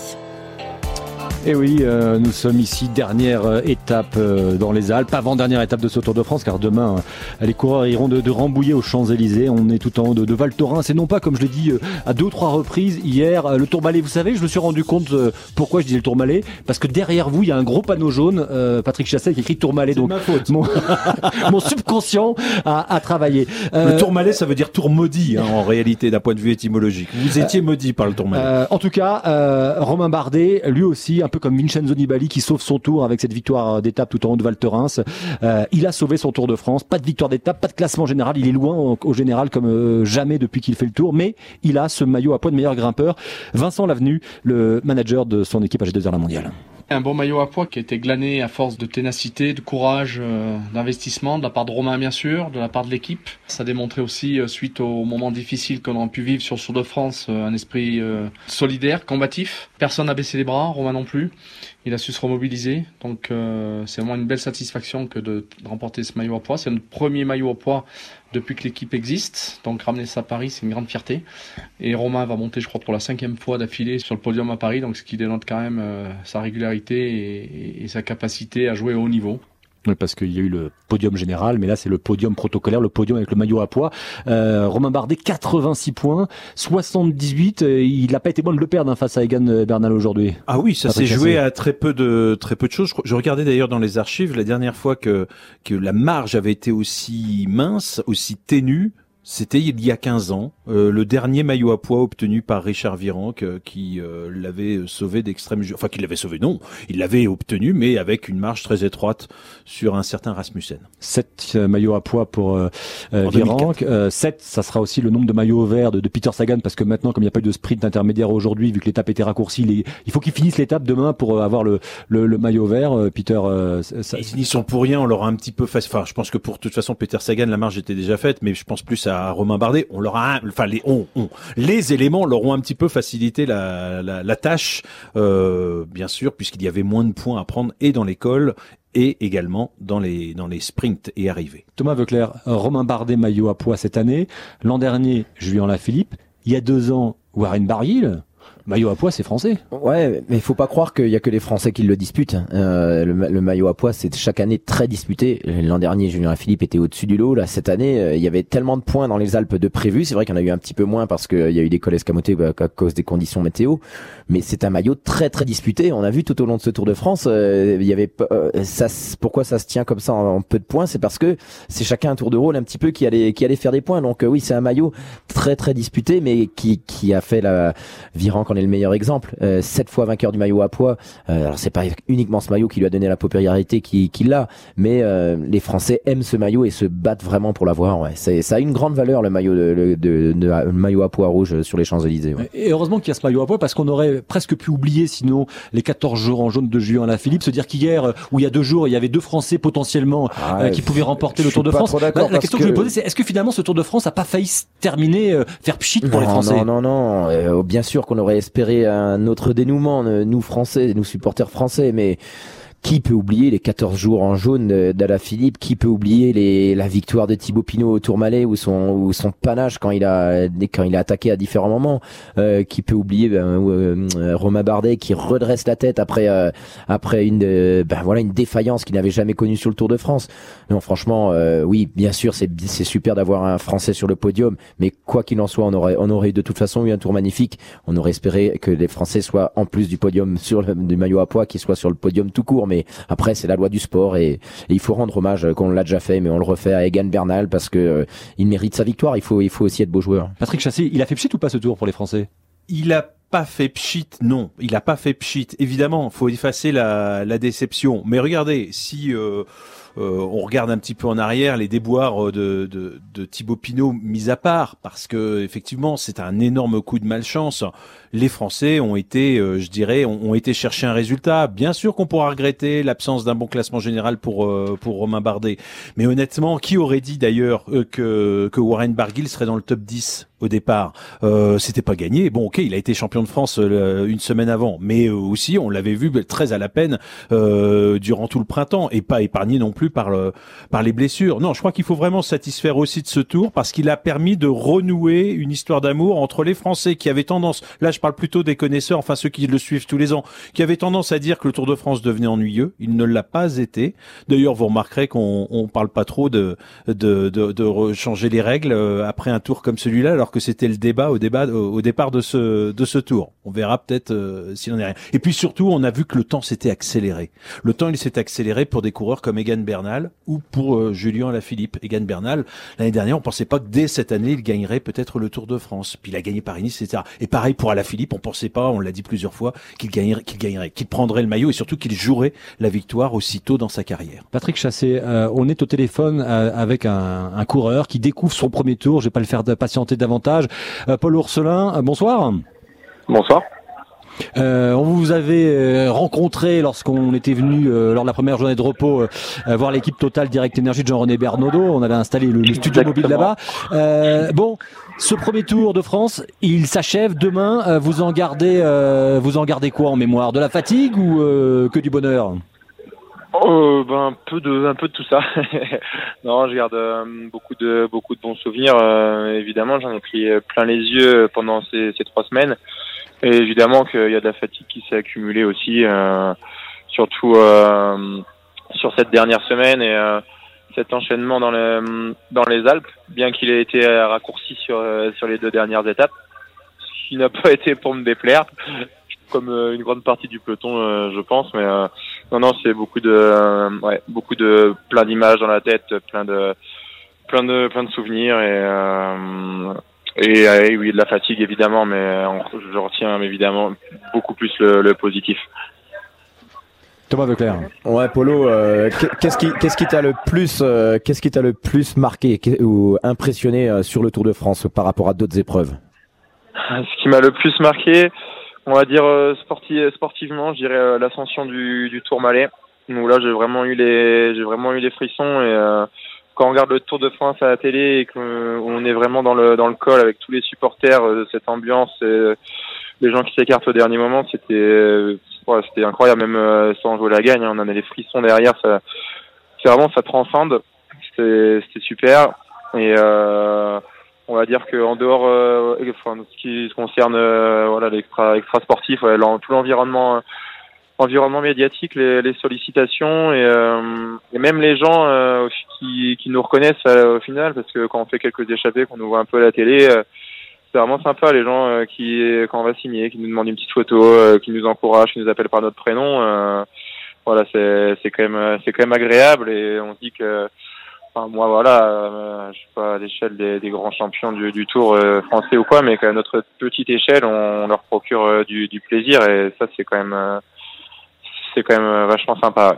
Et oui, euh, nous sommes ici, dernière euh, étape euh, dans les Alpes, avant-dernière étape de ce Tour de France, car demain, euh, les coureurs iront de, de Rambouillet aux Champs-Élysées. On est tout en haut de, de Val Thorens, et non pas, comme je l'ai dit euh, à deux ou trois reprises hier, euh, le Tourmalet. Vous savez, je me suis rendu compte euh, pourquoi je disais le Tourmalet, parce que derrière vous, il y a un gros panneau jaune, euh, Patrick Chasset qui écrit Tourmalet. Donc, Mon, (laughs) mon subconscient a, a travaillé. Le tourmalet, ça veut dire tour maudit, hein, en réalité, d'un point de vue étymologique. Vous étiez maudit par le tourmalet. Euh, en tout cas, euh, Romain Bardet, lui aussi, un peu comme Vincenzo Nibali, qui sauve son tour avec cette victoire d'étape tout en haut de Val Thorens. Euh, il a sauvé son Tour de France. Pas de victoire d'étape, pas de classement général. Il est loin au, au général comme euh, jamais depuis qu'il fait le tour, mais il a ce maillot à poids de meilleur grimpeur. Vincent Lavenu, le manager de son équipe AG2R La Mondiale. Un bon maillot à poids qui a été glané à force de ténacité, de courage, euh, d'investissement de la part de Romain bien sûr, de la part de l'équipe. Ça a démontré aussi, euh, suite aux moments difficiles qu'on a pu vivre sur le Tour de France, euh, un esprit solidaire, combatif. Personne n'a baissé les bras, Romain non plus. Il a su se remobiliser. Donc c'est vraiment une belle satisfaction que de, de remporter ce maillot à poids. C'est notre premier maillot à poids depuis que l'équipe existe. Donc ramener ça à Paris, c'est une grande fierté. Et Romain va monter, je crois, pour la cinquième fois d'affilée sur le podium à Paris, donc ce qui dénote quand même euh, sa régularité et, et sa capacité à jouer au haut niveau. Parce qu'il y a eu le podium général, mais là c'est le podium protocolaire, le podium avec le maillot à poids. Euh, Romain Bardet, 86 points, 78. euh, il n'a pas été bon de le perdre hein, face à Egan Bernal aujourd'hui. Ah oui, ça s'est joué à très peu de très peu de choses. Je, je regardais d'ailleurs dans les archives la dernière fois que que la marge avait été aussi mince, aussi ténue. C'était il y a 15 ans, euh, le dernier maillot à poids obtenu par Richard Virenque, euh, qui euh, l'avait sauvé d'extrême, enfin qui l'avait sauvé, non, il l'avait obtenu, mais avec une marge très étroite sur un certain Rasmussen. 7 maillots à poids pour euh, euh, En Virenque. Euh, 7, ça sera aussi le nombre de maillots verts de, de Peter Sagan, parce que maintenant, comme il n'y a pas eu de sprint intermédiaire aujourd'hui, vu que l'étape était raccourcie, les- il faut qu'il finisse l'étape demain pour euh, avoir le, le, le maillot vert. Euh, Peter, euh, ça- Ils n'y sont pour rien, on leur a un petit peu fait. Enfin, je pense que pour toute façon, Peter Sagan, la marge était déjà faite, mais je pense plus à Romain Bardet. On leur a, enfin, les, on, les éléments leur ont un petit peu facilité la tâche, euh, bien sûr, puisqu'il y avait moins de points à prendre et dans l'école et également dans les, dans les sprints et arrivées. Thomas Veuclair, Romain Bardet, maillot à poids cette année. L'an dernier, Julien Lafilippe. Il y a deux ans, Warren Barguil. Maillot à poids, c'est français. Ouais, mais il faut pas croire qu'il y a que les Français qui le disputent. hein. Euh, le, ma- le maillot à poids, c'est chaque année très disputé. L'an dernier, Julien Philippe était au-dessus du lot. Là, cette année, euh, il y avait tellement de points dans les Alpes de prévus. C'est vrai qu'il y en a eu un petit peu moins parce qu'il y a eu des cols escamotés bah, à cause des conditions météo. Mais c'est un maillot très très disputé. On a vu tout au long de ce Tour de France, euh, il y avait euh, ça. Pourquoi ça se tient comme ça en, peu de points? C'est parce que c'est chacun un tour de rôle un petit peu qui allait qui allait faire des points. Donc oui, c'est un maillot très très disputé, mais qui qui a fait la Virenque en est le meilleur exemple. Euh, sept fois vainqueur du maillot à poids. Euh, alors c'est pas uniquement ce maillot qui lui a donné la popularité qu'il qu'il a, mais euh, les Français aiment ce maillot et se battent vraiment pour l'avoir. Ouais, c'est ça a une grande valeur le maillot de, de- de- de- le maillot à pois rouge sur les Champs Élysées. Ouais. Et heureusement qu'il y a ce maillot à poids parce qu'on aurait presque pu oublier sinon les 14 jours en jaune de Julien Lafilippe, se dire qu'hier euh, ou il y a deux jours il y avait deux Français potentiellement Ah, euh, qui pouvaient remporter je le Tour de France. La, question que, je que- me posais c'est est-ce que finalement ce Tour de France a pas failli se terminer euh, faire pchit pour les Français? Non, non, non. Euh, bien sûr qu'on aurait espéré un autre dénouement, euh, nous Français, nous supporters français, mais qui peut oublier les 14 jours en jaune d'Ala Philippe? Qui peut oublier les, la victoire de Thibaut Pinot au Tourmalet ou son, ou son panache quand il a quand il a attaqué à différents moments Euh, Qui peut oublier ben, euh, Romain Bardet qui redresse la tête après euh, après une euh, ben voilà une défaillance qu'il n'avait jamais connue sur le Tour de France. Non, franchement, oui, bien sûr, c'est c'est super d'avoir un Français sur le podium, mais quoi qu'il en soit, on aurait on aurait de toute façon eu un tour magnifique. On aurait espéré que les Français soient en plus du podium sur le, du maillot à poids, qu'ils soient sur le podium tout court. Mais après, c'est la loi du sport et, et il faut rendre hommage, euh, qu'on l'a déjà fait, mais on le refait à Egan Bernal parce que euh, il mérite sa victoire. Il faut il faut aussi être beau joueur. Patrick Chassé, il a fait pchit ou pas ce tour pour les Français? Il a pas fait pchit, non. Il a pas fait pchit. Évidemment, faut effacer la, la déception. Mais regardez, si euh, on regarde un petit peu en arrière, les déboires de, de, de Thibaut Pinot mis à part, parce que effectivement, c'est un énorme coup de malchance. Les Français ont été, euh, je dirais, ont, ont été chercher un résultat. Bien sûr qu'on pourra regretter l'absence d'un bon classement général pour euh, pour Romain Bardet. Mais honnêtement, qui aurait dit d'ailleurs euh, que que Warren Barguil serait dans le top 10 au départ euh, C'était pas gagné. Bon, ok, il a été champion de France euh, une semaine avant, mais euh, aussi on l'avait vu très à la peine euh, durant tout le printemps et pas épargné non plus par le par les blessures. Non, je crois qu'il faut vraiment se satisfaire aussi de ce tour parce qu'il a permis de renouer une histoire d'amour entre les Français qui avaient tendance, là je parle plutôt des connaisseurs, enfin ceux qui le suivent tous les ans, qui avaient tendance à dire que le Tour de France devenait ennuyeux. Il ne l'a pas été. D'ailleurs, vous remarquerez qu'on on parle pas trop de changer les règles euh, après un tour comme celui-là, alors que c'était le débat au débat au, départ de ce de ce tour. On verra peut-être euh, s'il en est rien. Et puis surtout, on a vu que le temps s'était accéléré. Le temps, il s'est accéléré pour des coureurs comme Egan Bernal ou pour euh, Julien Lafilippe. Egan Bernal, l'année dernière, on pensait pas que dès cette année, il gagnerait peut-être le Tour de France. Puis il a gagné Paris-Nice, etc. Et pareil pour Alaphilippe, on pensait pas, on l'a dit plusieurs fois, qu'il gagnerait, qu'il gagnerait, qu'il prendrait le maillot et surtout qu'il jouerait la victoire aussitôt dans sa carrière. Patrick Chassé, euh, on est au téléphone euh, avec un, un coureur qui découvre son premier tour. Je vais pas le faire patienter davantage. Euh, Paul Ourselin, euh, bonsoir. Bonsoir. Euh, on vous avait rencontré lorsqu'on était venu euh, lors de la première journée de repos euh, voir l'équipe Total Direct Energy de Jean-René Bernaudot. On avait installé le, le studio mobile là-bas. Bon, ce premier tour de France, il s'achève demain. Vous en gardez, vous en gardez quoi en mémoire? De la fatigue ou que du bonheur? Euh, ben, un peu de, un peu de tout ça. (laughs) non, je garde euh, beaucoup de, beaucoup de bons souvenirs. euh, évidemment, j'en ai pris plein les yeux pendant ces, trois semaines. Et évidemment qu'il y a de la fatigue qui s'est accumulée aussi, surtout sur cette dernière semaine et cet enchaînement dans, le, dans les Alpes, bien qu'il ait été raccourci sur, sur les deux dernières étapes, ce qui n'a pas (laughs) été pour me déplaire, comme euh, une grande partie du peloton, euh, je pense. Mais euh, non, non, c'est beaucoup de, euh, ouais, beaucoup de plein d'images dans la tête, plein de, plein de, plein de souvenirs et. Euh, et, euh, et oui, de la fatigue évidemment, mais euh, je retiens évidemment beaucoup plus le, le positif. Thomas Veuclair. Ouais, Polo, euh, qu'est-ce qui, qu'est-ce qui t'a le plus, euh, qu'est-ce qui t'a le plus marqué ou impressionné euh, sur le Tour de France par rapport à d'autres épreuves? Ce qui m'a le plus marqué, on va dire euh, sporti- sportivement, je dirais euh, l'ascension du, du Tour Malais. Où là, j'ai vraiment eu les, j'ai vraiment eu les frissons et euh, quand on regarde le Tour de France à la télé et qu'on est vraiment dans le dans le col avec tous les supporters, cette ambiance, et les gens qui s'écartent au dernier moment, c'était ouais, c'était incroyable, même sans jouer la gagne. hein, on en a des frissons derrière. Ça, c'est vraiment ça transcende. C'était c'était super. Et euh, on va dire que en dehors, euh, enfin, ce qui concerne euh, voilà l'extra extra sportif, ouais, tout l'environnement. euh, environnement médiatique, les, les sollicitations et, euh, et même les gens euh, qui, qui nous reconnaissent euh, au final, parce que quand on fait quelques échappées, qu'on nous voit un peu à la télé, c'est vraiment sympa les gens qui, quand on va signer, qui nous demandent une petite photo, qui nous encouragent, qui nous appellent par notre prénom. voilà, c'est c'est quand même c'est quand même agréable et on se dit que Enfin, moi, voilà, euh, je suis pas à l'échelle des, des grands champions du, du Tour euh, français ou quoi, mais qu'à notre petite échelle, on, leur procure euh, du, du plaisir et ça, c'est quand même, euh, c'est quand même euh, vachement sympa.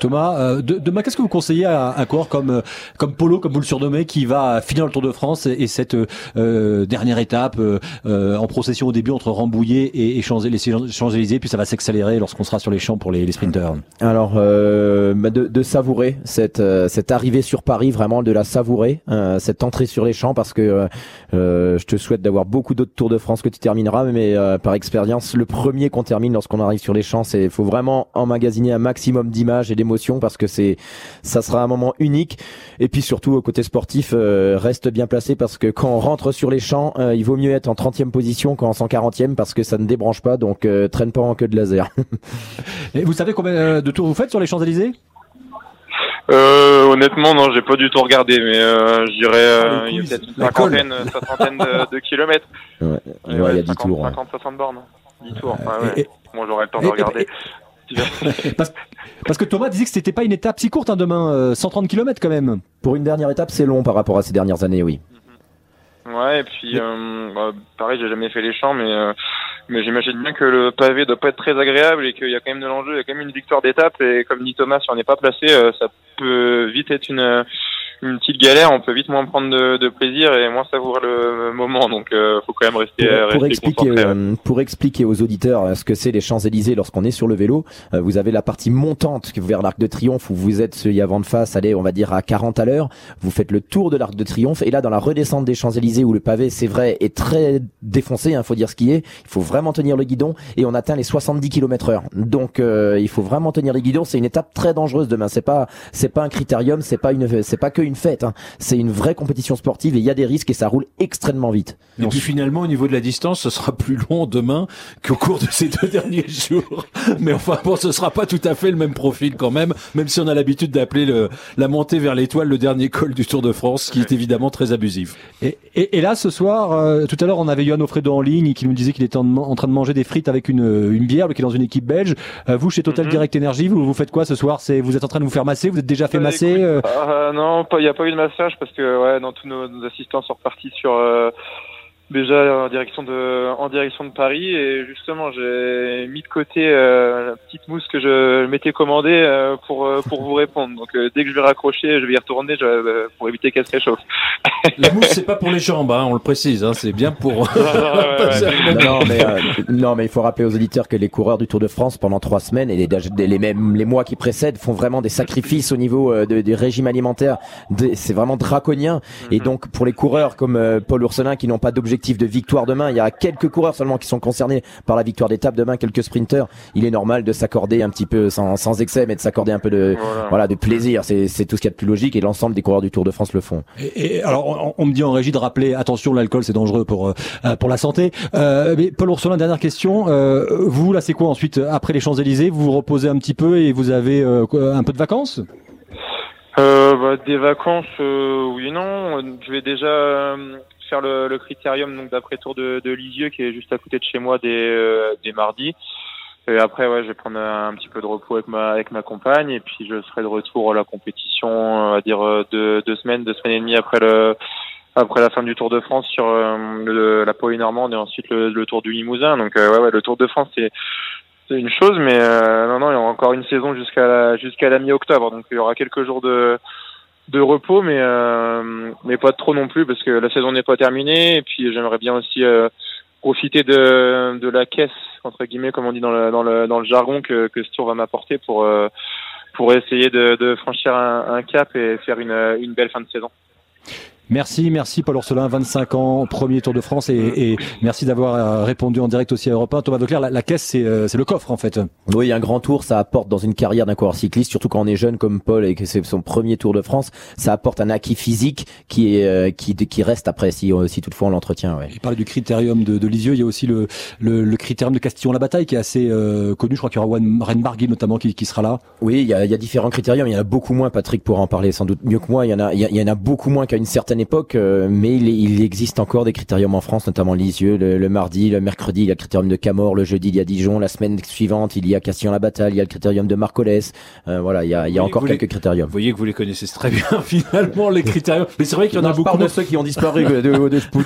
Thomas, euh, de- demain, qu'est-ce que vous conseillez à un coureur comme euh, comme Polo, comme vous le surnommez, qui va finir le Tour de France et, et cette euh, euh, dernière étape euh, en procession au début entre Rambouillet et, et Champs-Élysées, puis ça va s'accélérer lorsqu'on sera sur les champs pour les, les sprinters. Alors, euh, bah, de, de savourer cette cette arrivée sur Paris, vraiment de la savourer, cette entrée sur les champs, parce que je te souhaite d'avoir beaucoup d'autres Tours de France que tu termineras, mais par expérience, le premier qu'on termine lorsqu'on arrive sur les champs, c'est faut vraiment emmagasiner un maximum d'images et d'émotions parce que c'est ça sera un moment unique. Et puis surtout au côté sportif, euh, reste bien placé parce que quand on rentre sur les champs, euh, il vaut mieux être en 30e position qu'en 140e parce que ça ne débranche pas, donc euh, traîne pas en queue de laser. (laughs) Et vous savez combien de tours vous faites sur les Champs-Élysées? Euh, honnêtement, non, j'ai pas du tout regardé, mais euh, je dirais euh, il y a peut-être une cinquantaine, soixantaine de, de kilomètres. Ouais, (laughs) Ouais, ouais, il y a 10 50, tours. ouais. 50, 60 bornes. 10 tours. Ouais, ouais. et- Moi, j'aurais le temps et- de et- regarder. (laughs) parce, parce que Thomas disait que c'était pas une étape si courte hein, demain, euh, 130 km quand même. Pour une dernière étape, c'est long par rapport à ces dernières années, oui. Ouais, et puis euh, bah, pareil, j'ai jamais fait les champs, mais euh, mais j'imagine bien que le pavé doit pas être très agréable et qu'il y a quand même de l'enjeu, il y a quand même une victoire d'étape et comme dit Thomas, si on n'est pas placé, euh, ça peut vite être une une petite galère, on peut vite moins prendre de, de plaisir et moins savourer le moment, donc euh, faut quand même rester Pour, rester pour expliquer, euh, pour expliquer aux auditeurs euh, ce que c'est les Champs-Élysées lorsqu'on est sur le vélo, euh, vous avez la partie montante vers l'Arc de Triomphe où vous êtes y a vent de face, allez, on va dire à 40 à l'heure. Vous faites le tour de l'Arc de Triomphe et là dans la redescente des Champs-Élysées où le pavé, c'est vrai, est très défoncé, il faut dire ce qui est. Il faut vraiment tenir le guidon et on atteint les 70 km heure. Donc euh, il faut vraiment tenir les guidons. C'est une étape très dangereuse demain. C'est pas, c'est pas un critérium, c'est pas une, c'est pas que une fête. hein. C'est une vraie compétition sportive et il y a des risques et ça roule extrêmement vite. Et puis finalement, au niveau de la distance, ce sera plus long demain qu'au cours de ces (laughs) deux derniers jours. Mais enfin, bon, ce sera pas tout à fait le même profil quand même, même si on a l'habitude d'appeler le, la montée vers l'étoile le dernier col du Tour de France, qui est évidemment très abusif. Et, et, et là, ce soir, euh, tout à l'heure, on avait Johan Ofredo en ligne qui nous disait qu'il était en, en train de manger des frites avec une, une bière, lui qui est dans une équipe belge. Euh, vous, chez Total Mhm. Direct Energy, vous, vous faites quoi ce soir? C'est Vous êtes en train de vous faire masser? Vous êtes déjà fait Bah, masser euh, euh, non, il n'y a pas eu de massage parce que ouais, dans tous nos, nos assistants sont repartis sur euh, déjà en direction de en direction de Paris et justement j'ai mis de côté euh, la petite mousse que je m'étais commandée euh, pour euh, pour vous répondre. Donc euh, dès que je vais raccrocher, je vais y retourner je- euh, pour éviter qu'elle se réchauffe. (laughs) La mousse, c'est pas pour les jambes, hein, on le précise, hein, c'est bien pour. (laughs) (laughs) non, moment. mais, euh, non, mais il faut rappeler aux auditeurs que les coureurs du Tour de France pendant trois semaines et les, les, mêmes les mois qui précèdent font vraiment des sacrifices au niveau euh, de- des régimes alimentaires. C'est vraiment draconien. Et donc pour les coureurs comme euh, Paul Ourselin qui n'ont pas d'objectif de victoire demain, il y a quelques coureurs seulement qui sont concernés par la victoire d'étape demain, quelques sprinteurs. Il est normal de s'accorder un petit peu sans, sans excès, mais de s'accorder un peu de Voilà. voilà, de plaisir. C'est c'est tout ce qu'il y a de plus logique et l'ensemble des coureurs du Tour de France le font. Et, et alors, on, on me dit en régie de rappeler, attention, l'alcool c'est dangereux pour euh, pour la santé. Euh, mais Paul Oursolin, dernière question. Euh, vous, là, c'est quoi ensuite après les Champs Élysées Vous vous reposez un petit peu et vous avez euh, un peu de vacances? Euh, bah, des vacances, euh, oui et non. Je vais déjà euh, faire le, critérium donc d'après tour de, de Lisieux qui est juste à côté de chez moi des, euh, des mardis. Et après, ouais, je vais prendre un, petit peu de repos avec ma avec ma compagne et puis je serai de retour à la compétition, on dire euh, deux, deux semaines, deux semaines et demie après le après la fin du Tour de France sur euh, la Pôle normande et ensuite le, Tour du Limousin. Donc ouais, le Tour de France c'est c'est une chose, mais non, non, il y aura encore une saison jusqu'à jusqu'à la mi-octobre, donc il y aura quelques jours de, de repos, mais euh, mais pas trop non plus parce que la saison n'est pas terminée. Et puis j'aimerais bien aussi euh, profiter de, de la caisse entre guillemets, comme on dit dans le dans le dans le jargon que que ce tour va m'apporter pour euh, pour essayer de, franchir un, un cap et faire une une belle fin de saison. Merci, merci Paul Orselin, 25 ans, premier Tour de France, et, merci d'avoir euh, répondu en direct aussi à Europe 1. Thomas Declerc, la, la caisse, euh, c'est le coffre en fait. Oui, un grand tour, ça apporte dans une carrière d'un coureur cycliste, surtout quand on est jeune comme Paul et que c'est son premier Tour de France, ça apporte un acquis physique qui est euh, qui, qui reste après si, si toutefois on l'entretient. Ouais. Il parlait du critérium de, de Lisieux, il y a aussi le, le, le critérium de Castillon-la-Bataille qui est assez connu, je crois qu'il y aura Rennes notamment qui, qui, sera là. Oui, il y, a, il y a différents critériums, il y en a beaucoup moins, Patrick pourra en parler sans doute mieux que moi, il y en a, il y en a beaucoup moins qu'à une certaine époque mais il, il, existe encore des critériums en France, notamment Lisieux, le, le, mardi, le mercredi, il y a le critérium de Camor, le jeudi, il y a Dijon, la semaine suivante, il y a Castillon-la-Bataille, il y a le critérium de Marcolès. Euh, voilà, il y a, il y a encore quelques critériums. Vous voyez que vous les connaissez très bien, (laughs) finalement, les critériums. Mais c'est vrai qu'il y en a beaucoup. de ceux qui ont disparu.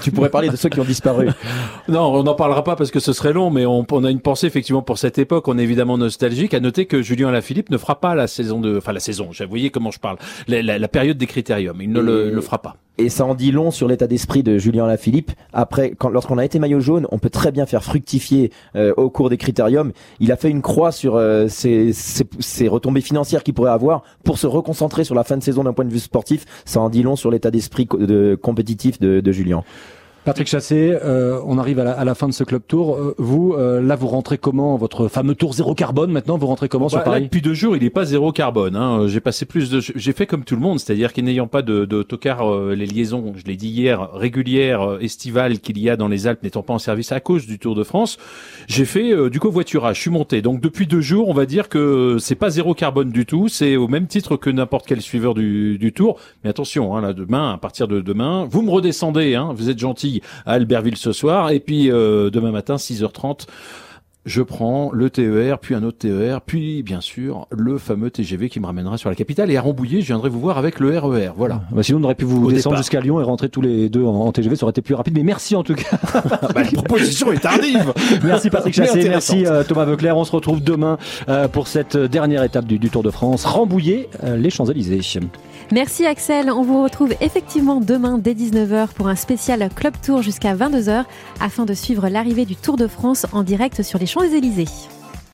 tu pourrais parler de ceux qui ont disparu. (laughs) non, on n'en parlera pas parce que ce serait long, mais on, on, a une pensée effectivement pour cette époque. On est évidemment nostalgique. À noter que Julien Alaphilippe ne fera pas la saison de, enfin la saison. Vous voyez comment je parle. La, la, la période des critériums, il ne le, le fera pas. Et ça en dit long sur l'état d'esprit de Julien Lafilippe. Après, lorsqu'on a été maillot jaune, on peut très bien faire fructifier euh, au cours des critériums. Il a fait une croix sur euh, ses, retombées financières qu'il pourrait avoir pour se reconcentrer sur la fin de saison d'un point de vue sportif. Ça en dit long sur l'état d'esprit de, compétitif de, de Julien. Patrick Chassé, euh, on arrive à la, fin de ce club tour. Euh, vous, euh, là, vous rentrez comment Votre fameux tour zéro carbone maintenant, vous rentrez comment sur bah, Paris Depuis deux jours, il n'est pas zéro carbone. Hein. J'ai passé plus de, j'ai fait comme tout le monde, c'est-à-dire qu'en pas de, de les liaisons, je l'ai dit hier, régulières, estivales qu'il y a dans les Alpes n'étant pas en service à cause du Tour de France, j'ai fait du covoiturage. Je suis monté. Donc depuis deux jours, on va dire que c'est pas zéro carbone du tout. C'est au même titre que n'importe quel suiveur du, du Tour. Mais attention, hein, là, demain, à partir de demain, vous me redescendez. Hein, vous êtes gentil à Albertville ce soir. Et puis euh, demain matin, 6h30, je prends le TER, puis un autre TER, puis bien sûr le fameux TGV qui me ramènera sur la capitale. Et à Rambouillet, je viendrai vous voir avec le RER. E voilà. Bah sinon, on aurait pu vous descendre jusqu'à Lyon et rentrer tous les deux en, TGV. Ça aurait été plus rapide. Mais merci en tout cas. bah, la proposition est tardive. (laughs) merci Patrick Chassé, merci euh, Thomas Veuclair. On se retrouve demain euh, pour cette dernière étape du, Tour de France. Rambouillet, les Champs-Élysées. Merci Axel. On vous retrouve effectivement demain dès 19h pour un spécial Club Tour jusqu'à 22h afin de suivre l'arrivée du Tour de France en direct sur les Champs-Élysées.